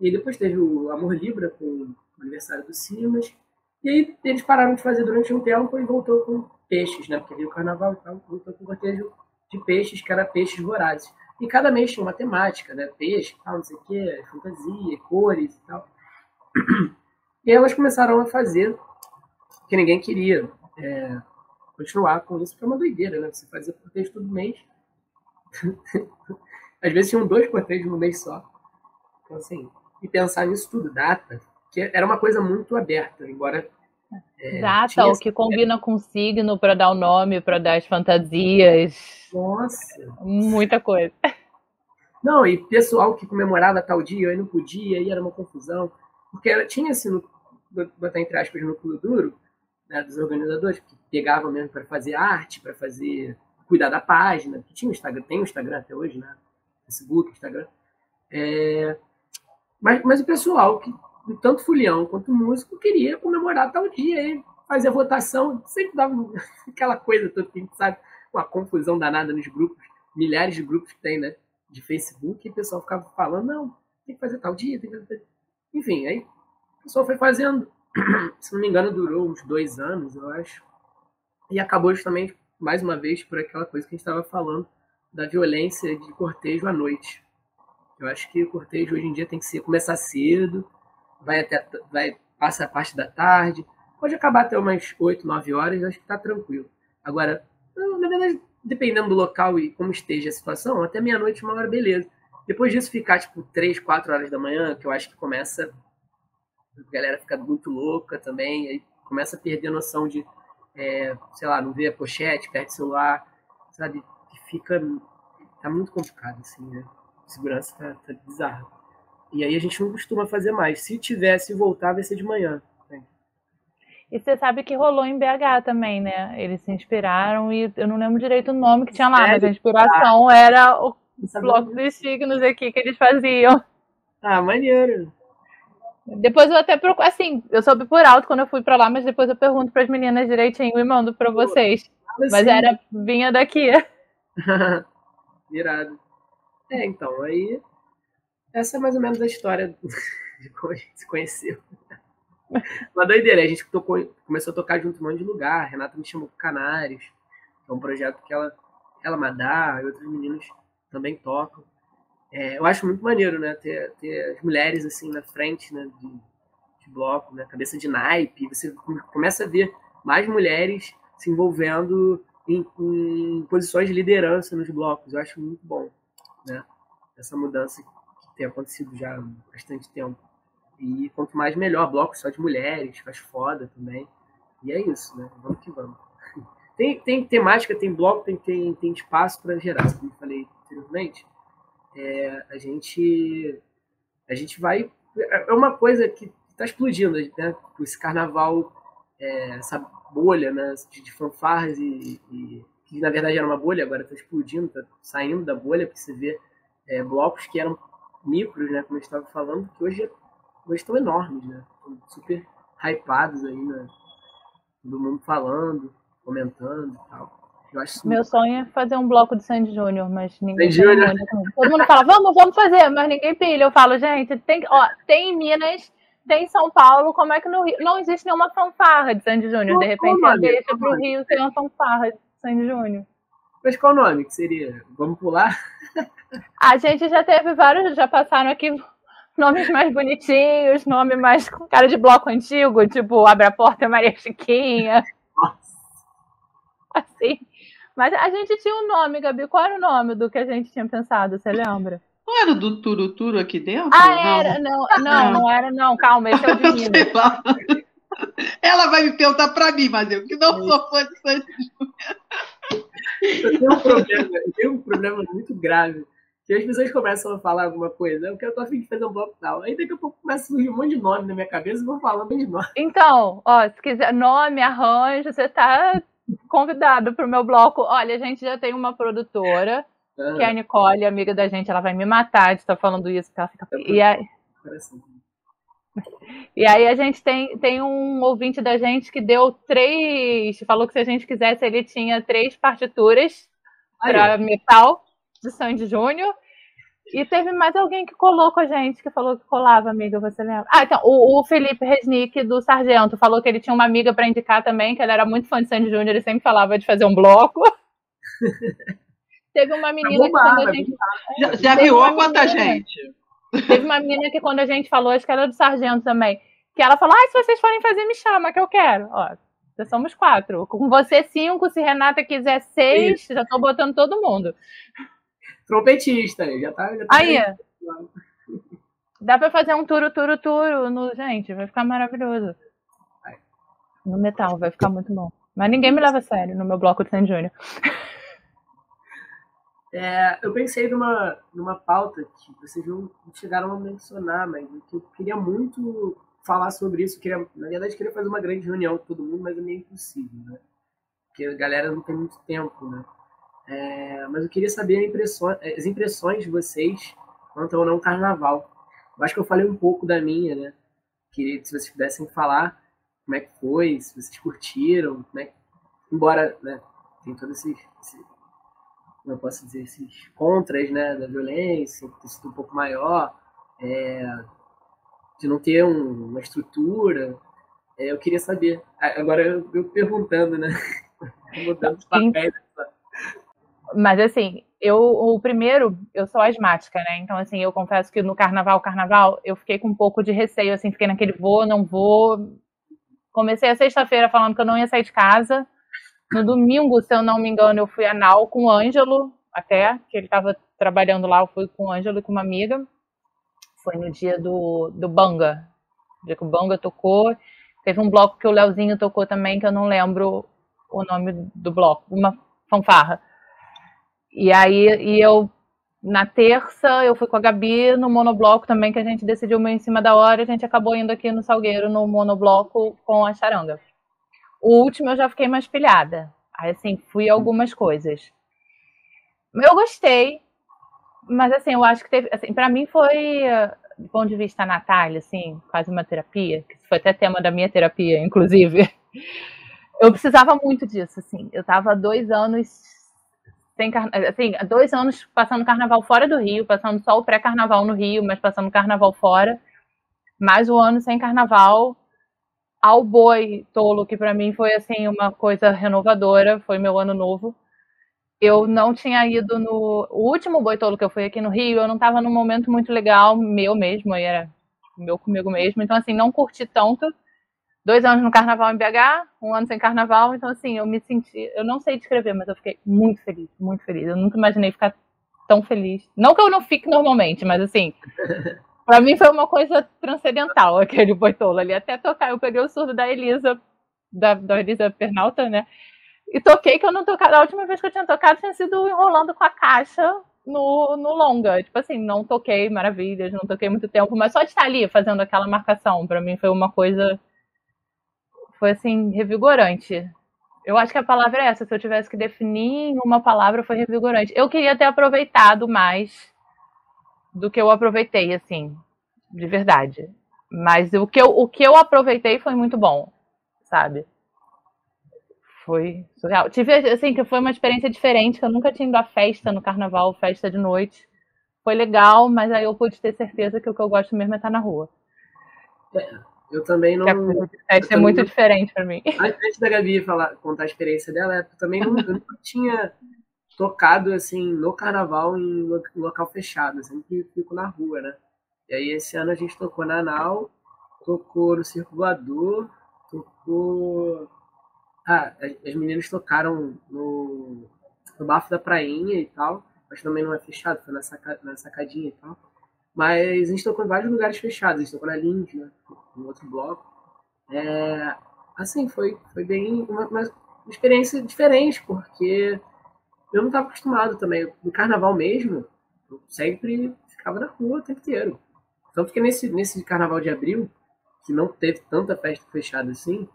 e depois teve o Amor Libra, com o aniversário do Simas, e aí eles pararam de fazer durante um tempo e voltou com peixes, né? Porque veio o carnaval e tal, voltou com o cortejo de peixes, que era peixes vorazes. E cada mês tinha uma temática, né? Peixe, tal, não sei o quê, fantasia, cores e tal. E aí elas começaram a fazer que ninguém queria é, continuar com isso, porque é uma doideira, né? Você fazia cortejo todo mês. Às vezes tinham dois cortejos no mês só. Então, assim, e pensar nisso tudo, data, que era uma coisa muito aberta, embora. É, data, o que combina com signo para dar o nome, para dar as fantasias. Nossa! Muita coisa. Não, e pessoal que comemorava tal dia, aí não podia, aí era uma confusão. Porque tinha assim, no, botar entre aspas, no culo duro, né, dos organizadores, que pegavam mesmo para fazer arte, para fazer cuidar da página, que tinha o Instagram, tem o Instagram até hoje, né? Facebook, Instagram. É, mas, mas o pessoal, que tanto fulião quanto músico, queria comemorar tal dia, aí fazer a votação, sempre dava aquela coisa toda que a gente sabe, uma confusão danada nos grupos, milhares de grupos que tem, né? De Facebook, e o pessoal ficava falando, não, tem que fazer tal dia, tem que fazer. Enfim, aí o pessoal foi fazendo. Se não me engano, durou uns dois anos, eu acho. E acabou justamente, mais uma vez, por aquela coisa que a gente estava falando, da violência de cortejo à noite. Eu acho que o cortejo hoje em dia tem que ser começar cedo, vai até vai passa a parte da tarde, pode acabar até umas 8, 9 horas, acho que está tranquilo. Agora, na verdade, dependendo do local e como esteja a situação, até meia-noite, uma hora, beleza. Depois disso ficar tipo 3, 4 horas da manhã, que eu acho que começa a galera fica muito louca também, aí começa a perder a noção de, é, sei lá, não ver a pochete, perde o celular, sabe? Fica. Tá muito complicado, assim, né? A segurança tá, tá bizarra. E aí a gente não costuma fazer mais. Se tivesse voltar, vai ser de manhã. Né? E você sabe que rolou em BH também, né? Eles se inspiraram e eu não lembro direito o nome que tinha lá, mas a inspiração era o bloco dos signos aqui que eles faziam. Ah, maneiro. Depois eu até procuro, assim, eu soube por alto quando eu fui para lá, mas depois eu pergunto para as meninas direitinho e mando para vocês. Mas era vinha daqui. Virado. É, então, aí essa é mais ou menos a história de como a gente se conheceu. Uma doideira, a gente tocou, começou a tocar junto em um monte de lugar. A Renata me chamou para Canários, que é um projeto que ela, ela Madá e outros meninos também tocam. É, eu acho muito maneiro, né? Ter, ter as mulheres assim na frente né, de, de bloco, né? Cabeça de naipe. Você começa a ver mais mulheres se envolvendo em, em, posições de liderança nos blocos. Eu acho muito bom, né? Essa mudança que tem acontecido já há bastante tempo. E quanto mais melhor, bloco só de mulheres, faz foda também. E é isso, né? Vamos que vamos. Tem, tem temática, tem bloco, tem, tem, tem espaço para gerar, como eu falei anteriormente é, a gente a gente vai é uma coisa que está explodindo, né? Esse carnaval, é, essa bolha, né? De, de fanfarras e, e, que na verdade era uma bolha, agora está explodindo, está saindo da bolha, porque você vê é, blocos que eram micros, né? Como eu estava falando, que hoje, hoje estão enormes, né? Estão super hypados aí, né? Todo mundo falando, comentando e tal. Meu sonho é fazer um bloco de Sandy Júnior, mas ninguém Júnior. Todo mundo fala, vamos, vamos fazer, mas ninguém pilha. Eu falo, gente, tem, ó, tem em Minas, tem em São Paulo, como é que no Rio? Não existe nenhuma fanfarra de Sandy Júnior. De repente, eu deixo pro Rio ter uma fanfarra de Sandy Júnior. Mas qual o nome que seria? Vamos pular? A gente já teve vários, já passaram aqui nomes mais bonitinhos, nome mais com cara de bloco antigo, tipo Abre a Porta Maria Chiquinha. Nossa. Assim. Mas a gente tinha um nome, Gabi. Qual era o nome do que a gente tinha pensado? Você lembra? Não era do Turuturo aqui dentro? Ah, não. era. Não, não, não era, não. Calma, esse é o de Minas. Ela vai me perguntar para mim, mas eu que não sou fã de Santos Eu tenho um problema, eu tenho um problema muito grave. Que as pessoas começam a falar alguma coisa, eu quero tô afim de fazer um bloco tal. Aí daqui a pouco começa a surgir um monte de nome na minha cabeça e vou falando de nome. Então, ó, se quiser nome, arranjo, você tá convidado para o meu bloco. Olha, a gente já tem uma produtora, ah. que é a Nicole, amiga da gente, ela vai me matar de estar falando isso, ela fica. E aí... e aí a gente tem, tem um ouvinte da gente que deu três. Falou que se a gente quisesse, ele tinha três partituras para metal de Sandy Júnior e teve mais alguém que colou com a gente, que falou que colava, amiga, você lembra? Ah, então, o, o Felipe Resnick do Sargento falou que ele tinha uma amiga para indicar também, que ele era muito fã de Sandy Júnior, ele sempre falava de fazer um bloco. teve uma menina que quando a gente. Já, já viu quanta gente? Teve uma menina que quando a gente falou, acho que era do sargento também, que ela falou, ah, se vocês forem fazer, me chama, que eu quero. Ó, já somos quatro. Com você, cinco. Se Renata quiser seis, Isso. já tô botando todo mundo. Trompetista, já tá. Já tá aí. Dá pra fazer um turo, turo, turo. No... Gente, vai ficar maravilhoso. No metal, vai ficar muito bom. Mas ninguém me leva a sério no meu bloco de San Júnior. É, eu pensei numa, numa pauta que vocês não chegaram a mencionar, mas que eu queria muito falar sobre isso. Queria, na verdade, queria fazer uma grande reunião com todo mundo, mas é meio impossível, né? Porque a galera não tem muito tempo, né? É, mas eu queria saber impressão, as impressões de vocês quanto ao não carnaval. Eu acho que eu falei um pouco da minha, né? Queria que se vocês pudessem falar como é que foi, se vocês curtiram, né? Embora, né, tem todo esse, esse como eu posso dizer, esses contras, né, da violência, ter sido um pouco maior, é, de não ter um, uma estrutura. É, eu queria saber. Agora eu, eu perguntando, né? Mudando de papéis. Mas assim, eu o primeiro, eu sou asmática, né? Então assim, eu confesso que no carnaval, carnaval, eu fiquei com um pouco de receio, assim, fiquei naquele vou, não vou. Comecei a sexta-feira falando que eu não ia sair de casa. No domingo, se eu não me engano, eu fui a Nau com o Ângelo, até, que ele estava trabalhando lá, eu fui com o Ângelo e com uma amiga. Foi no dia do, do Banga. No dia que o Banga tocou. Teve um bloco que o Leozinho tocou também, que eu não lembro o nome do bloco. Uma fanfarra. E aí, e eu, na terça, eu fui com a Gabi no monobloco também, que a gente decidiu meio em cima da hora. A gente acabou indo aqui no Salgueiro, no monobloco, com a charanga. O último eu já fiquei mais pilhada. Aí, assim, fui algumas coisas. Eu gostei, mas assim, eu acho que teve, assim, para mim foi, do ponto de vista Natália, assim, quase uma terapia, que foi até tema da minha terapia, inclusive. Eu precisava muito disso, assim. Eu tava dois anos sem assim, dois anos passando carnaval fora do Rio, passando só o pré-carnaval no Rio, mas passando carnaval fora. Mais um ano sem carnaval ao boi tolo, que para mim foi assim uma coisa renovadora, foi meu ano novo eu não tinha ido no. O último boitolo que eu fui aqui no Rio, eu não estava num momento muito legal, meu mesmo, era meu comigo mesmo. Então, assim, não curti tanto. Dois anos no carnaval em BH, um ano sem carnaval. Então, assim, eu me senti. Eu não sei descrever, mas eu fiquei muito feliz, muito feliz. Eu nunca imaginei ficar tão feliz. Não que eu não fique normalmente, mas, assim. Pra mim foi uma coisa transcendental aquele boitolo ali. Até tocar, eu peguei o surdo da Elisa, da, da Elisa Pernalta, né? E toquei que eu não tocava. A última vez que eu tinha tocado tinha sido enrolando com a caixa no, no longa. Tipo assim, não toquei maravilhas, não toquei muito tempo, mas só de estar ali fazendo aquela marcação, para mim foi uma coisa. Foi assim, revigorante. Eu acho que a palavra é essa. Se eu tivesse que definir uma palavra, foi revigorante. Eu queria ter aproveitado mais do que eu aproveitei, assim, de verdade. Mas o que eu, o que eu aproveitei foi muito bom, sabe? foi surreal. Tive, assim, que foi uma experiência diferente, que eu nunca tinha ido a festa no carnaval, festa de noite. Foi legal, mas aí eu pude ter certeza que o que eu gosto mesmo é estar na rua. É, eu também não. A festa é muito não... diferente para mim. Antes da Gabi falar, contar a experiência dela, eu também não, eu nunca tinha tocado assim no carnaval em local fechado, eu sempre fico na rua, né? E aí esse ano a gente tocou na Nau, tocou no Circo Voador, tocou ah, as meninas tocaram no, no bafo da prainha e tal, mas também não é fechado, foi na, saca, na sacadinha e tal. Mas a gente tocou em vários lugares fechados, a gente tocou na Lins, né, no outro bloco. É, assim, foi, foi bem uma, uma experiência diferente, porque eu não estava acostumado também. No carnaval mesmo, eu sempre ficava na rua o tempo inteiro. Tanto que nesse, nesse carnaval de abril, que não teve tanta festa fechada assim,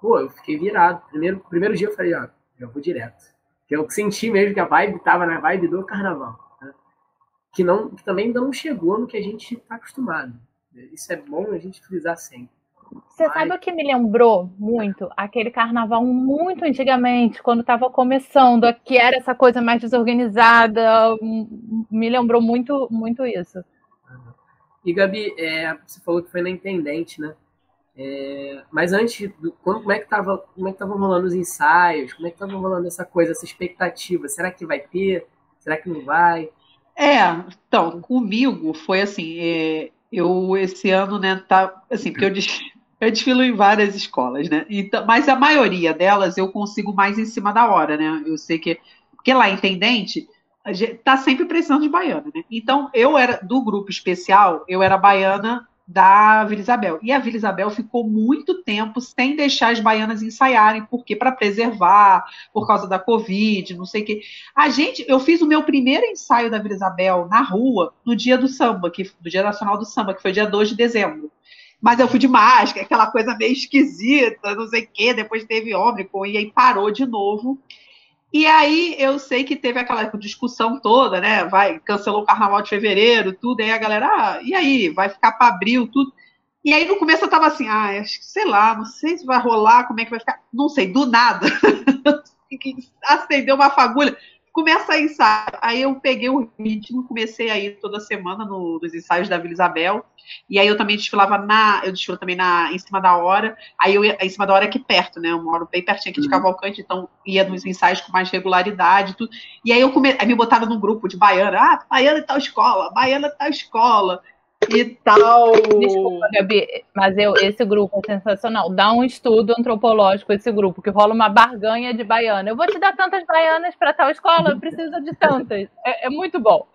pô, eu fiquei virado. Primeiro, primeiro dia eu falei, ó, já vou direto. Que eu senti mesmo que a vibe tava na vibe do carnaval. Que, não, que também ainda não chegou no que a gente tá acostumado. Isso é bom a gente frisar sempre. Você Mas... sabe o que me lembrou muito? Aquele carnaval muito antigamente, quando estava começando, que era essa coisa mais desorganizada. Me lembrou muito, muito isso. E Gabi, é, você falou que foi na Intendente, né? É, mas antes, do, como é que tava, como é que estavam rolando os ensaios? Como é que estavam rolando essa coisa, essa expectativa? Será que vai ter? Será que não vai? É, então, comigo foi assim, é, eu esse ano, né, tá, assim, porque eu, des, eu desfilo em várias escolas, né, então, mas a maioria delas eu consigo mais em cima da hora, né, eu sei que, porque lá, intendente, tá sempre precisando de baiana, né, então eu era, do grupo especial, eu era baiana da Vila Isabel. E a Vila Isabel ficou muito tempo sem deixar as baianas ensaiarem, porque para preservar, por causa da Covid, não sei o quê. A gente, eu fiz o meu primeiro ensaio da Vila Isabel na rua no dia do samba, que do Dia Nacional do Samba, que foi dia 2 de dezembro. Mas eu fui de máscara, aquela coisa meio esquisita, não sei o quê, depois teve Ômicron, e aí parou de novo. E aí eu sei que teve aquela discussão toda, né? Vai, cancelou o carnaval de fevereiro, tudo, aí a galera, ah, e aí, vai ficar para abril, tudo. E aí no começo eu tava assim, ah, sei lá, não sei se vai rolar, como é que vai ficar, não sei, do nada. Acendeu uma fagulha começa a ensaiar. Aí eu peguei o ritmo, comecei a ir toda semana no, nos ensaios da Vila Isabel. E aí eu também desfilava na. Eu desfilo também na, em cima da hora. Aí eu ia, em cima da hora aqui perto, né? Eu moro bem pertinho aqui de uhum. Cavalcante, então ia nos ensaios com mais regularidade. Tudo. E aí eu come, aí me botaram num grupo de baiana. Ah, baiana e tal escola, baiana e tal escola e tal. Desculpa, Gabi, mas eu, esse grupo é sensacional. Dá um estudo antropológico esse grupo, que rola uma barganha de baiana. Eu vou te dar tantas baianas para tal escola, eu preciso de tantas. É, é muito bom.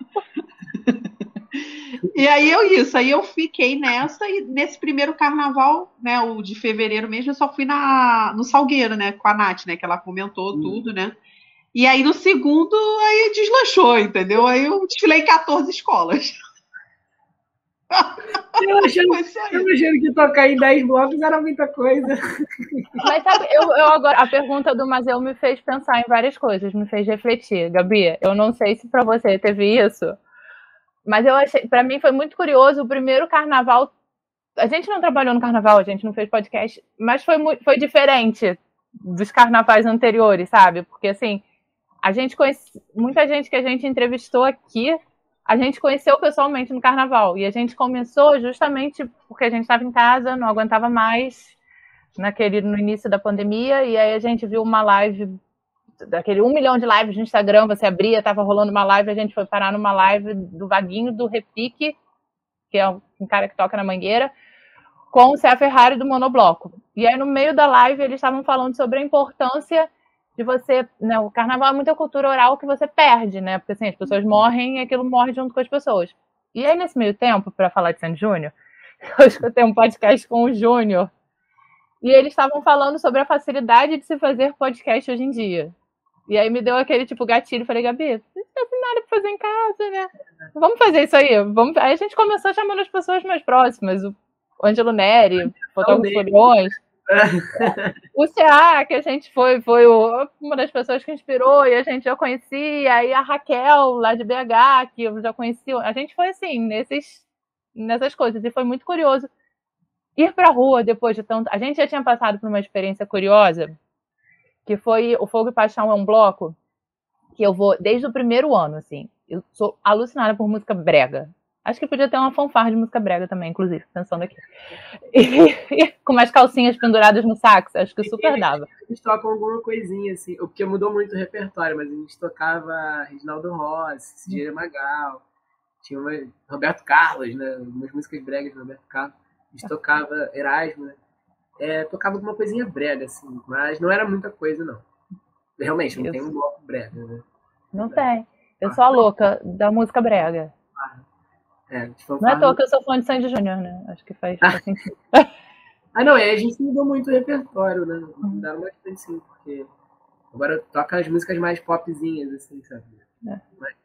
E aí eu isso, aí eu fiquei nessa e nesse primeiro carnaval, né, o de fevereiro mesmo, eu só fui na no Salgueiro, né, com a Nath, né, que ela comentou hum. tudo, né? E aí no segundo aí deslanchou, entendeu? Aí eu desfilei em 14 escolas. Eu achando, eu achando que tocar em 10 blocos era muita coisa. Mas sabe, eu, eu, agora, a pergunta do Mazel me fez pensar em várias coisas, me fez refletir. Gabi, eu não sei se para você teve isso, mas eu achei, para mim foi muito curioso o primeiro carnaval. A gente não trabalhou no carnaval, a gente não fez podcast, mas foi, foi diferente dos carnavais anteriores, sabe? Porque assim, a gente conhece muita gente que a gente entrevistou aqui a gente conheceu pessoalmente no carnaval. E a gente começou justamente porque a gente estava em casa, não aguentava mais naquele, no início da pandemia. E aí a gente viu uma live, daquele um milhão de lives no Instagram, você abria, estava rolando uma live, a gente foi parar numa live do Vaguinho do Repique, que é um cara que toca na Mangueira, com o Cé Ferrari do Monobloco. E aí no meio da live eles estavam falando sobre a importância de você, né, o carnaval é muita cultura oral que você perde, né? Porque assim, as pessoas morrem e aquilo morre junto com as pessoas. E aí, nesse meio tempo, para falar de Sandy Júnior, eu escutei um podcast com o Júnior e eles estavam falando sobre a facilidade de se fazer podcast hoje em dia. E aí me deu aquele tipo gatilho, falei, Gabi, não tem nada para fazer em casa, né? Vamos fazer isso aí. Vamos... Aí a gente começou chamando as pessoas mais próximas, o Ângelo Neri, fotógrafo Foliões o CA, que a gente foi, foi uma das pessoas que inspirou e a gente já conhecia, e a Raquel, lá de BH, que eu já conhecia. A gente foi assim, nesses, nessas coisas, e foi muito curioso ir para a rua depois de tanto. A gente já tinha passado por uma experiência curiosa, que foi o Fogo e Paixão é um bloco que eu vou desde o primeiro ano, assim. Eu sou alucinada por música brega. Acho que podia ter uma fanfarra de música brega também, inclusive, pensando aqui. E, e, com umas calcinhas penduradas no sax, acho que super dava. A gente toca alguma coisinha, assim, porque mudou muito o repertório, mas a gente tocava Reginaldo Rossi, Cidinha Magal, tinha uma, Roberto Carlos, né? Umas músicas bregas do Roberto Carlos. A gente tocava Erasmo, né? É, tocava alguma coisinha brega, assim, mas não era muita coisa, não. Realmente, não Eu tem um bloco brega, né? Não tem. Eu sou a louca da música brega. É, não é à toa que eu sou fã de Sandy Júnior, né? Acho que faz, faz sentido. ah, não, é, a gente mudou muito o repertório, né? Mudaram bastante, sim, porque agora toca as músicas mais popzinhas, assim, sabe? É. Mas,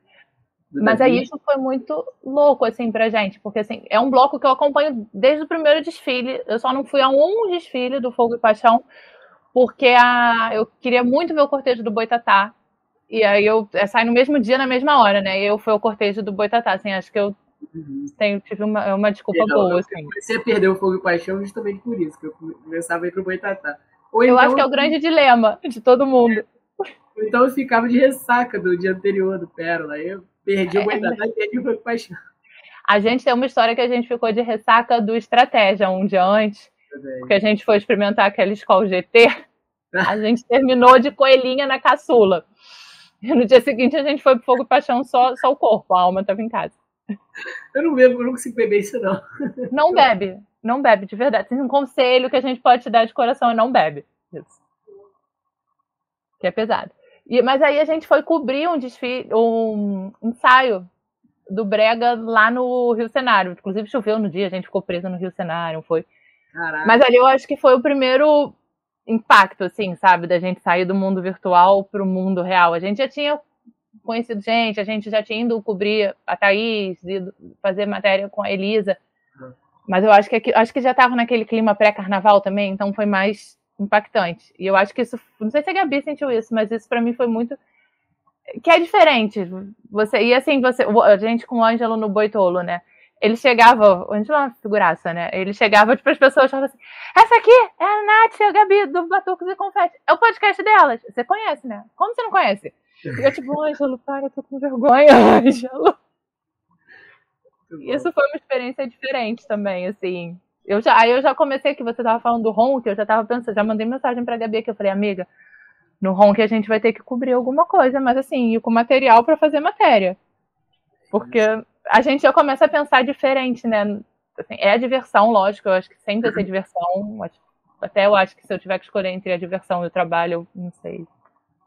Mas aí isso foi muito louco, assim, pra gente, porque, assim, é um bloco que eu acompanho desde o primeiro desfile. Eu só não fui a um desfile do Fogo e Paixão, porque a, eu queria muito ver o cortejo do Boitatá. E aí eu é, sai no mesmo dia, na mesma hora, né? E eu fui ao cortejo do Boitatá, assim, acho que eu Uhum. Tenho, tive uma, uma desculpa boa, assim. Eu comecei a perder o fogo e paixão justamente por isso, que eu começava a ir pro Boitatá. Ou eu então, acho que é o grande dilema de todo mundo. Ou então eu ficava de ressaca do dia anterior do Pérola. Aí eu perdi o Boitatá é. e perdi o fogo e paixão. A gente tem uma história que a gente ficou de ressaca do Estratégia um dia antes, porque a gente foi experimentar aquela escola GT. A gente terminou de coelhinha na caçula. E no dia seguinte a gente foi pro fogo e paixão só, só o corpo, a alma estava em casa. Eu não bebo, eu não consigo beber isso, não. Não bebe, não bebe, de verdade. Tem um conselho que a gente pode te dar de coração é não bebe. Isso. Que é pesado. E, mas aí a gente foi cobrir um desfile, um ensaio do Brega lá no Rio Cenário. Inclusive choveu no dia, a gente ficou preso no Rio Cenário, foi. Caraca. Mas ali eu acho que foi o primeiro impacto, assim, sabe, da gente sair do mundo virtual para o mundo real. A gente já tinha conhecido gente, a gente já tinha ido cobrir a Thaís, ido fazer matéria com a Elisa. Uhum. Mas eu acho que acho que já estava naquele clima pré-carnaval também, então foi mais impactante. E eu acho que isso, não sei se a Gabi sentiu isso, mas isso para mim foi muito que é diferente. Você e assim, você, a gente com o Ângelo no Boitolo, né? Ele chegava, o Ângelo é uma figuraça, né? Ele chegava tipo as pessoas falavam assim: "Essa aqui é a Nath, e a Gabi do Batucos e Confete. É o podcast delas. Você conhece, né? Como você não conhece?" E eu tipo, Ângelo, para, eu tô com vergonha, Ângelo. Isso foi uma experiência diferente também, assim. Eu já, aí eu já comecei que você tava falando do Ronk, eu já tava pensando, já mandei mensagem pra Gabi que eu falei, amiga, no Ronk a gente vai ter que cobrir alguma coisa, mas assim, e com material pra fazer matéria. Porque a gente já começa a pensar diferente, né? Assim, é a diversão, lógico, eu acho que sempre vai ser diversão. Até eu acho que se eu tiver que escolher entre a diversão e o trabalho, eu não sei.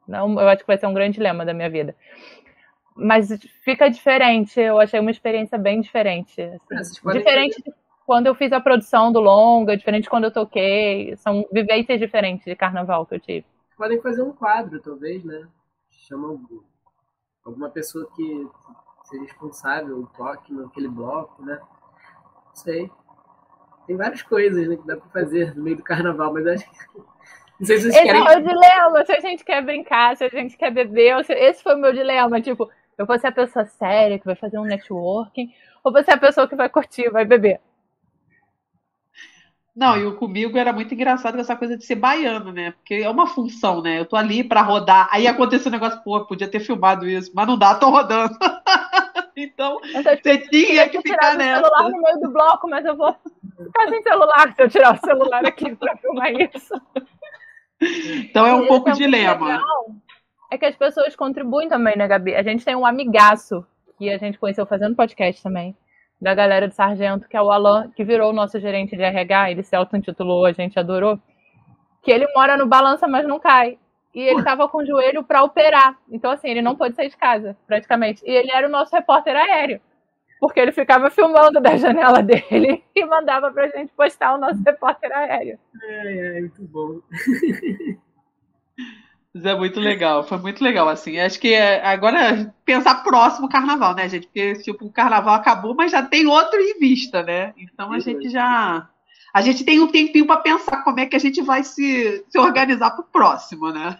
Não, eu acho que vai ser um grande dilema da minha vida. Mas fica diferente, eu achei uma experiência bem diferente. assim. É, Diferente de quando eu fiz a produção do longa, diferente de quando eu toquei. São vivências diferentes de carnaval que eu tive. Podem fazer um quadro, talvez, né? Chama algum- alguma pessoa que seja responsável, toque naquele bloco, né? Não sei. Tem várias coisas né, que dá pra fazer no meio do carnaval, mas acho que. Não sei se vocês Esse querem. é o dilema, se a gente quer brincar, se a gente quer beber. ou se- Esse foi o meu dilema. Tipo, eu vou ser a pessoa séria que vai fazer um networking, ou vou ser a pessoa que vai curtir, vai beber. Não, e o comigo era muito engraçado essa coisa de ser baiano, né? Porque é uma função, né? Eu tô ali pra rodar. Aí aconteceu um negócio, pô, podia ter filmado isso, mas não dá, tô rodando. Então, Então, você tinha que eu ficar o nessa. celular no meio do bloco, mas eu vou ficar sem celular se eu tirar o celular aqui pra filmar isso. Então é um E pouco é dilema. É que as pessoas contribuem também, né, Gabi? A gente tem um amigaço que a gente conheceu fazendo podcast também, da galera do Sargento, que é o Alan, que virou o nosso gerente de RH, ele se auto-intitulou, a gente adorou. Que ele mora no Balança, mas não cai. E ele tava com o joelho para operar. Então, assim, ele não pôde sair de casa, praticamente. E ele era o nosso repórter aéreo. Porque ele ficava filmando da janela dele e mandava pra gente postar o nosso repórter aéreo. Ai, ai, muito bom. Mas é muito legal, foi muito legal, assim. Acho que é, agora pensar próximo carnaval, né, gente? Porque, tipo, o carnaval acabou, mas já tem outro em vista, né? Então a gente já. A gente tem um tempinho para pensar como é que a gente vai se, se organizar pro próximo, né?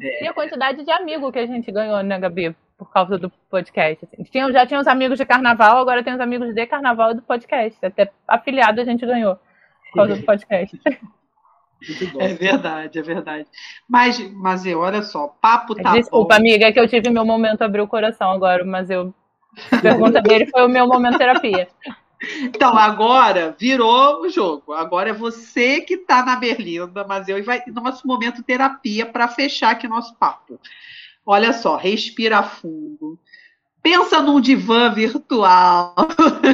E a quantidade de amigos que a gente ganhou, né, Gabi? Por causa do podcast. assim. Tinha, já tinha os amigos de carnaval, agora tem os amigos de carnaval e do podcast. Até afiliado a gente ganhou por causa do podcast. Muito bom. É verdade, é verdade. Mas, mas eu, olha só, papo tá Desculpa, bom. amiga, é que eu tive meu momento abrir o coração agora, mas eu. A pergunta dele foi o meu momento terapia. Então, agora virou o jogo. Agora é você que tá na berlinda, mas eu e vai nosso momento terapia para fechar aqui nosso papo. Olha só, respira fundo. Pensa num divã virtual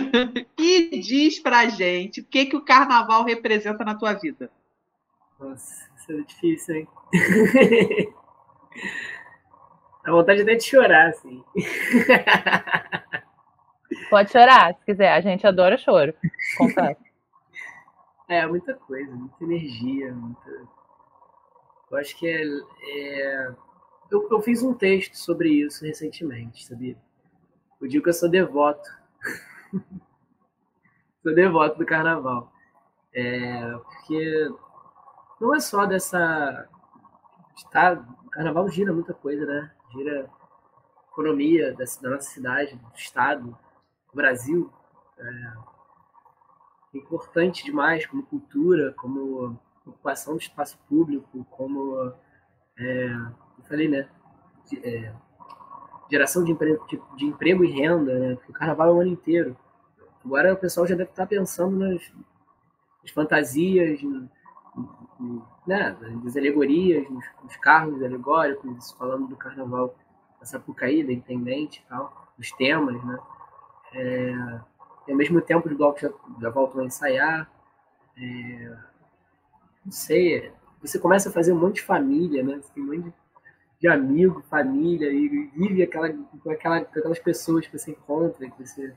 e diz pra gente o que, que o carnaval representa na tua vida. Nossa, isso é difícil, hein? Dá vontade até de chorar, assim. Pode chorar, se quiser. A gente adora choro. Confesso. É, muita coisa, muita energia, muita. Eu acho que é. é- Eu, eu fiz um texto sobre isso recentemente, sabia? Eu digo que eu sou devoto. sou devoto do carnaval. É, porque não é só dessa. Tá, o carnaval gira muita coisa, né? Gira economia da, da nossa cidade, do estado, do Brasil. É, importante demais como cultura, como ocupação do espaço público, como é, eu falei, né? é, geração de, empre- de, de emprego e renda, né? Porque o carnaval é o ano inteiro. Agora o pessoal já deve estar pensando nas, nas fantasias, né? nas alegorias, nos, nos carros alegóricos, falando do carnaval a Sapucaí, da Intendente e tal, os temas, né? É, e ao mesmo tempo os blocos já, já voltam a ensaiar. É, não sei, você começa a fazer um monte de família, né? Você tem um monte de, de amigo, família, e vive aquela, com, aquela, com aquelas pessoas que você encontra, que você...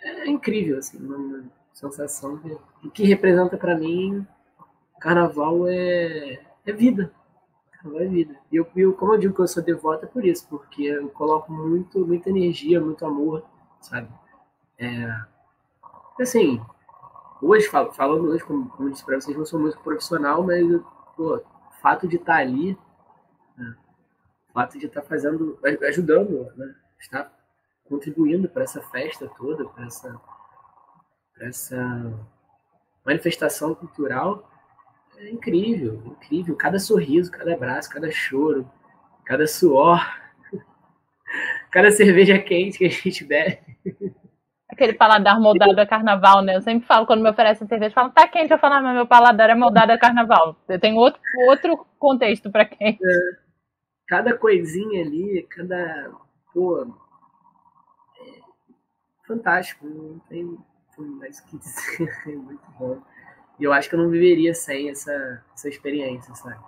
É incrível, assim, uma sensação que, o que representa para mim carnaval é, é vida. Carnaval é vida. E eu, eu, como eu digo que eu sou devota é por isso, porque eu coloco muito, muita energia, muito amor, sabe? É, assim, hoje, falando hoje, como, como disse para vocês, não sou músico profissional, mas pô, o fato de estar tá ali, o fato de estar tá fazendo, ajudando, né, estar contribuindo para essa festa toda, para essa, essa manifestação cultural, é incrível, incrível. Cada sorriso, cada abraço, cada choro, cada suor, cada cerveja quente que a gente bebe. Aquele paladar moldado a carnaval, né? Eu sempre falo, quando me oferecem cerveja, falam, tá quente, eu falo, ah, mas meu paladar é moldado a carnaval. Eu tenho outro, outro contexto para quem. É, cada coisinha ali, cada. Pô. É fantástico, não tem mais o que dizer. É muito bom. E eu acho que eu não viveria sem essa, essa experiência, sabe?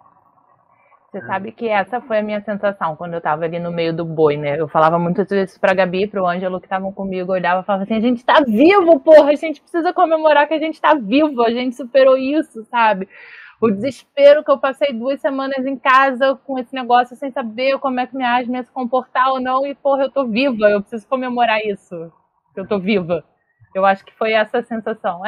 Você é. sabe que essa foi a minha sensação quando eu tava ali no meio do boi, né? Eu falava muitas vezes pra Gabi, pro Ângelo que estavam comigo, eu olhava e falava assim: a gente tá vivo, porra, a gente precisa comemorar que a gente tá vivo, a gente superou isso, sabe? O desespero que eu passei duas semanas em casa com esse negócio sem saber como é que minha asma ia se comportar ou não, e porra, eu tô viva, eu preciso comemorar isso, eu tô viva. Eu acho que foi essa sensação.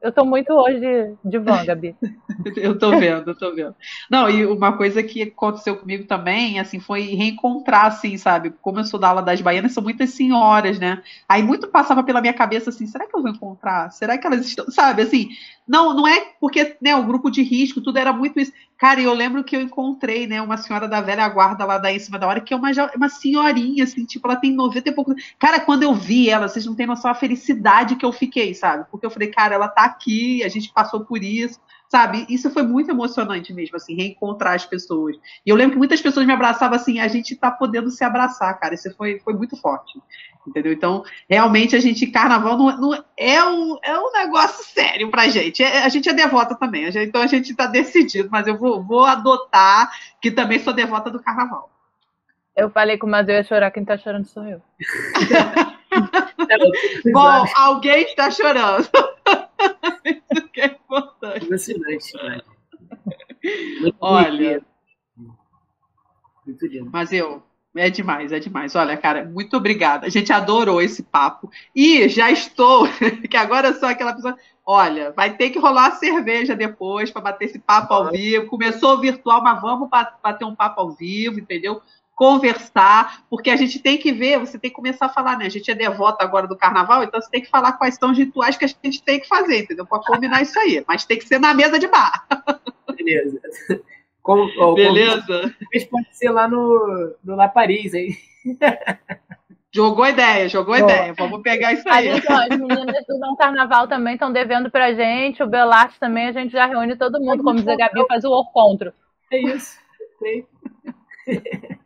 Eu tô muito hoje de van, Gabi. eu tô vendo, eu tô vendo. Não, e uma coisa que aconteceu comigo também, assim, foi reencontrar, assim, sabe? Como eu sou da aula das baianas, são muitas senhoras, né? Aí muito passava pela minha cabeça assim, será que eu vou encontrar? Será que elas estão, sabe, assim, não, não é porque, né, o grupo de risco, tudo era muito isso. Cara, eu lembro que eu encontrei, né, uma senhora da velha guarda lá da em cima da hora, que é uma, uma senhorinha, assim, tipo, ela tem 90 e pouco. Cara, quando eu vi ela, vocês não têm noção a felicidade que eu fiquei, sabe? Porque eu falei, cara, ela tá aqui, a gente passou por isso sabe? Isso foi muito emocionante mesmo, assim, reencontrar as pessoas. E eu lembro que muitas pessoas me abraçavam assim, a gente tá podendo se abraçar, cara. Isso foi, foi muito forte, entendeu? Então, realmente, a gente, carnaval não, não é, um, é um negócio sério pra gente. É, a gente é devota também, a gente, então a gente tá decidido, mas eu vou, vou adotar que também sou devota do carnaval. Eu falei com o Mas eu ia chorar, quem tá chorando sou eu. Bom, alguém está chorando. Isso que é importante. Emocionante, né? Olha. Muito lindo. Mas eu. É demais, é demais. Olha, cara, muito obrigada. A gente adorou esse papo. E já estou, que agora sou aquela pessoa. Olha, vai ter que rolar cerveja depois para bater esse papo ao vivo. Começou virtual, mas vamos bater um papo ao vivo, entendeu? Conversar, porque a gente tem que ver, você tem que começar a falar, né? A gente é devota agora do carnaval, então você tem que falar quais são os rituais que a gente tem que fazer, entendeu? Para combinar isso aí. Mas tem que ser na mesa de bar. Beleza. Como, ó, Beleza. Como pode ser lá no, no La Paris, hein? Jogou ideia, jogou ideia. Vamos pegar isso aí. Gente, ó, as meninas do Não Carnaval também estão devendo pra gente. O Belarte também, a gente já reúne todo mundo, como diz a Gabi, faz o encontro. É isso.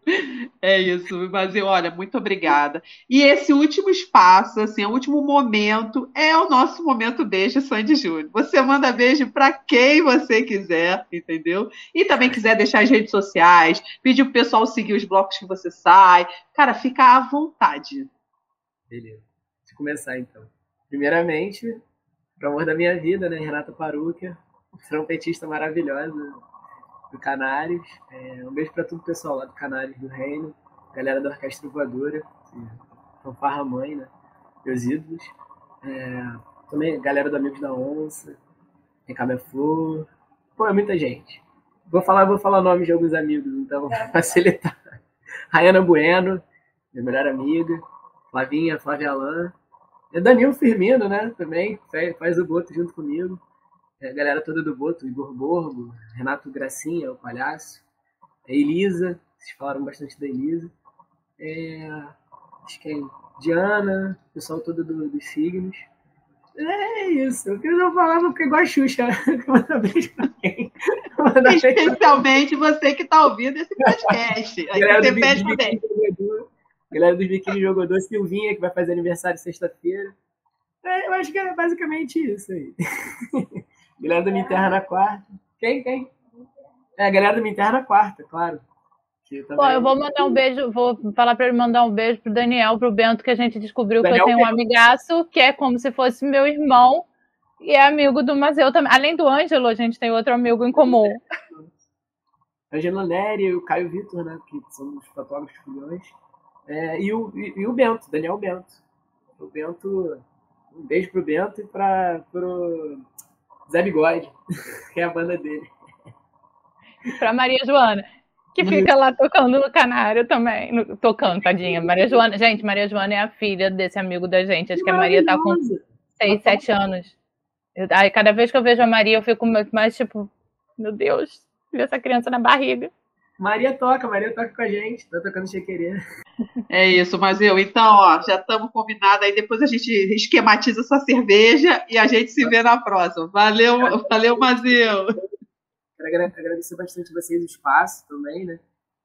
É isso, mas olha, muito obrigada. E esse último espaço, assim, o último momento é o nosso momento beijo Sandy Júnior. Você manda beijo para quem você quiser, entendeu? E também quiser deixar as redes sociais, pedir pro pessoal seguir os blocos que você sai. Cara, fica à vontade. Beleza. Deixa eu começar então. Primeiramente, pro amor da minha vida, né, Renata Paruca, trompetista maravilhosa, do Canários. É, um beijo para todo o pessoal lá do Canários do Reino, galera da Orquestra Voadora, Fanfarra Mãe, né? Meus ídolos. É, também galera do Amigos da Onça, Recabé Flor. Pô, é muita gente. Vou falar, vou falar nomes de alguns amigos, então, para facilitar. Rayana Bueno, minha melhor amiga. Flavinha, Flávia Alain. E Danilo Firmino, né? Também faz o boto junto comigo a é, galera toda do Boto, Igor Borgo, Renato Gracinha, o palhaço, a Elisa, vocês falaram bastante da Elisa, é, acho que é Diana, o pessoal todo do, dos signos, É isso. Eu falava porque igual a Xuxa. Manda beijo pra quem? Especialmente você que está ouvindo esse podcast. Aí Galera você do pede Biquíni também. Galera Biquíni Jogador, Silvinha, que vai fazer aniversário sexta-feira. É, eu acho que é basicamente isso aí. galera do Minha Terra na quarta. Quem? Quem? É, a galera do Minha Terra na quarta, claro. Que Pô, também- eu vou mandar um beijo, vou falar pra ele mandar um beijo pro Daniel, pro Bento, que a gente descobriu que Daniel eu tenho um amigaço que é como se fosse meu irmão e é amigo do Mazeu também. Além do Ângelo, a gente tem outro amigo em comum. Angela Neri e o Caio Vitor, né? Que são os fotógrafos filhões. É, e, o, e, e o Bento, Daniel Bento. O Bento. Um beijo pro Bento e para pro Zé Bigode, que é a banda dele. Pra Maria Joana, que fica lá tocando no canário também. no- tocando, tadinha. Maria Joana, gente, Maria Joana é a filha desse amigo da gente. Acho que a Maria tá com Maravilhoso. 6, 7 anos. Eu- aí, cada vez que eu vejo a Maria, eu fico mais tipo, meu Deus, essa criança na barriga. Maria toca, Maria toca com a gente, tá tocando chequeira. É isso, mas eu, então, ó, já estamos combinados aí. Depois a gente esquematiza essa cerveja e a gente se vê na próxima. Valeu, valeu, Mazeu. Quero agra- agradecer bastante vocês o espaço também, né?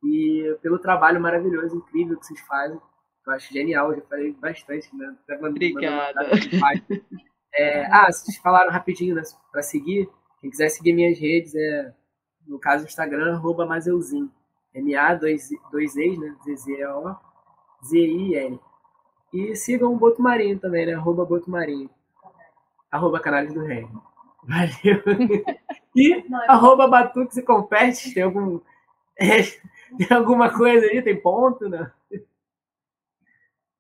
E pelo trabalho maravilhoso, incrível que vocês fazem. Eu acho genial, já falei bastante, né? Mandando- Obrigada. mandando. É, ah, vocês falaram rapidinho, né? Pra seguir, quem quiser seguir minhas redes é, no caso, o Instagram, arroba Mazeuzinho. M-A, dois, dois E's, né? Z-Z-E-O, Z-I-N. E sigam o Boto Marinho também, né? Arroba Boto Marinho. Arroba Canais do Reino. Valeu. E arroba Batuques e Confetes. Tem algum. é, tem alguma coisa aí? Tem ponto? Não.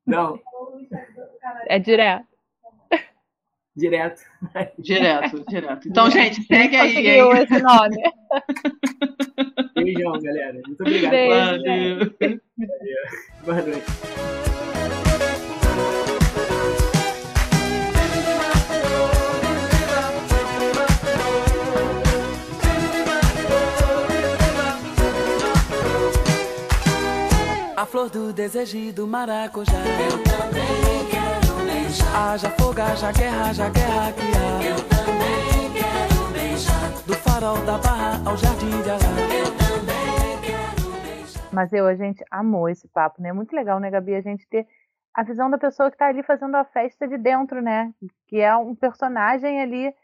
Não, É direto. direto. Direto, direto. Então, gente, segue aí, Conseguiu esse nome. Beijão, galera. Muito obrigado. Beijo. Valeu. Boa noite. A flor do desejo e do maracujá. Eu também quero beijar. Haja fogo, haja guerra, haja guerra que há. Do farol da barra ao jardim de Ará. Eu também quero beijar. Mas eu, a gente amou esse papo, né? Muito legal, né, Gabi? A gente ter a visão da pessoa que tá ali fazendo a festa de dentro, né? Que é um personagem ali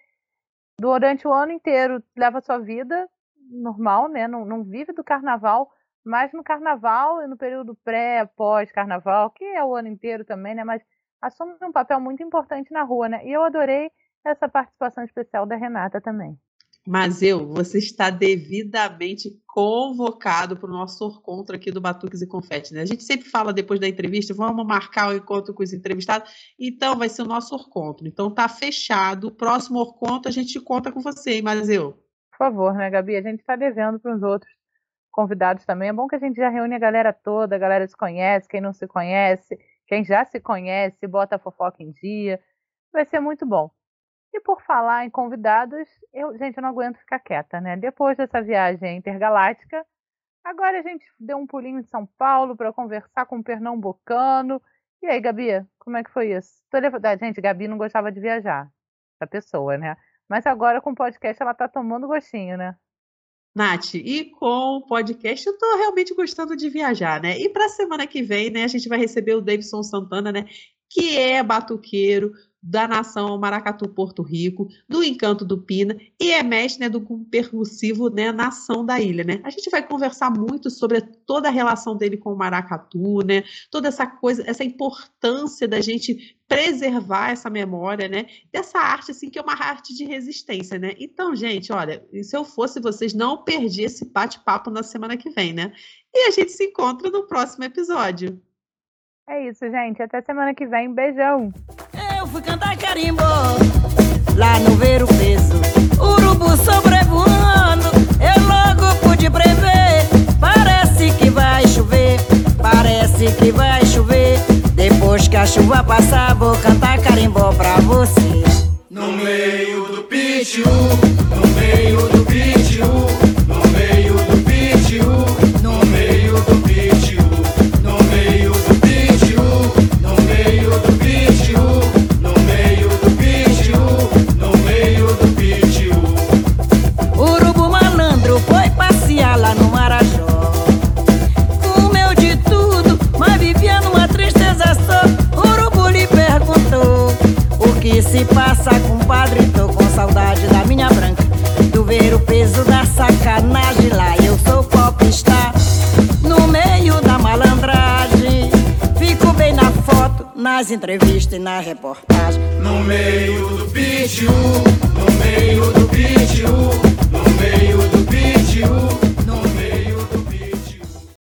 durante o ano inteiro, leva a sua vida normal, né? Não, não vive do carnaval, mas no carnaval e no período pré, pós-carnaval, que é o ano inteiro também, né? Mas assume um papel muito importante na rua, né? E eu adorei essa participação especial da Renata também. Mazeu, você está devidamente convocado para o nosso encontro aqui do Batuques e Confete, né? A gente sempre fala depois da entrevista, vamos marcar o encontro com os entrevistados, então vai ser o nosso encontro. Então tá fechado, o próximo encontro a gente conta com você, hein, Mazeu? Por favor, né, Gabi? A gente está devendo para os outros convidados também. É bom que a gente já reúne a galera toda, a galera se conhece, quem não se conhece, quem já se conhece, bota a fofoca em dia. Vai ser muito bom. E por falar em convidados, eu, gente, eu não aguento ficar quieta, né? Depois dessa viagem intergaláctica, agora a gente deu um pulinho em São Paulo para conversar com o pernambucano. E aí, Gabi, como é que foi isso? Tô Gente, Gabi não gostava de viajar, essa pessoa, né? Mas agora com o podcast ela tá tomando gostinho, né? Nath, e com o podcast eu tô realmente gostando de viajar, né? E para a semana que vem, né, a gente vai receber o Davidson Santana, né, que é batuqueiro da nação Maracatu Porto Rico, do Encanto do Pina e é mestre né, do percussivo né, Nação da Ilha, né? A gente vai conversar muito sobre toda a relação dele com o maracatu, né? Toda essa coisa, essa importância da gente preservar essa memória, né? Dessa arte assim que é uma arte de resistência, né? Então, gente, olha, se eu fosse vocês, não perdi esse bate-papo na semana que vem, né? E a gente se encontra no próximo episódio. É isso, gente. Até semana que vem. Beijão. Fui cantar carimbo lá no ver o peso. Urubu sobrevoando, eu logo pude prever. Parece que vai chover, parece que vai chover. Depois que a chuva passar, vou cantar carimbó pra você. No meio do pitiu, no meio do pitiu, passa, compadre? Tô com saudade da minha branca. Do ver o peso da sacanagem lá. Eu sou popstar no meio da malandragem. Fico bem na foto, nas entrevistas e na reportagem. No meio do pitiu, no meio do pitiu, no meio do pitiu.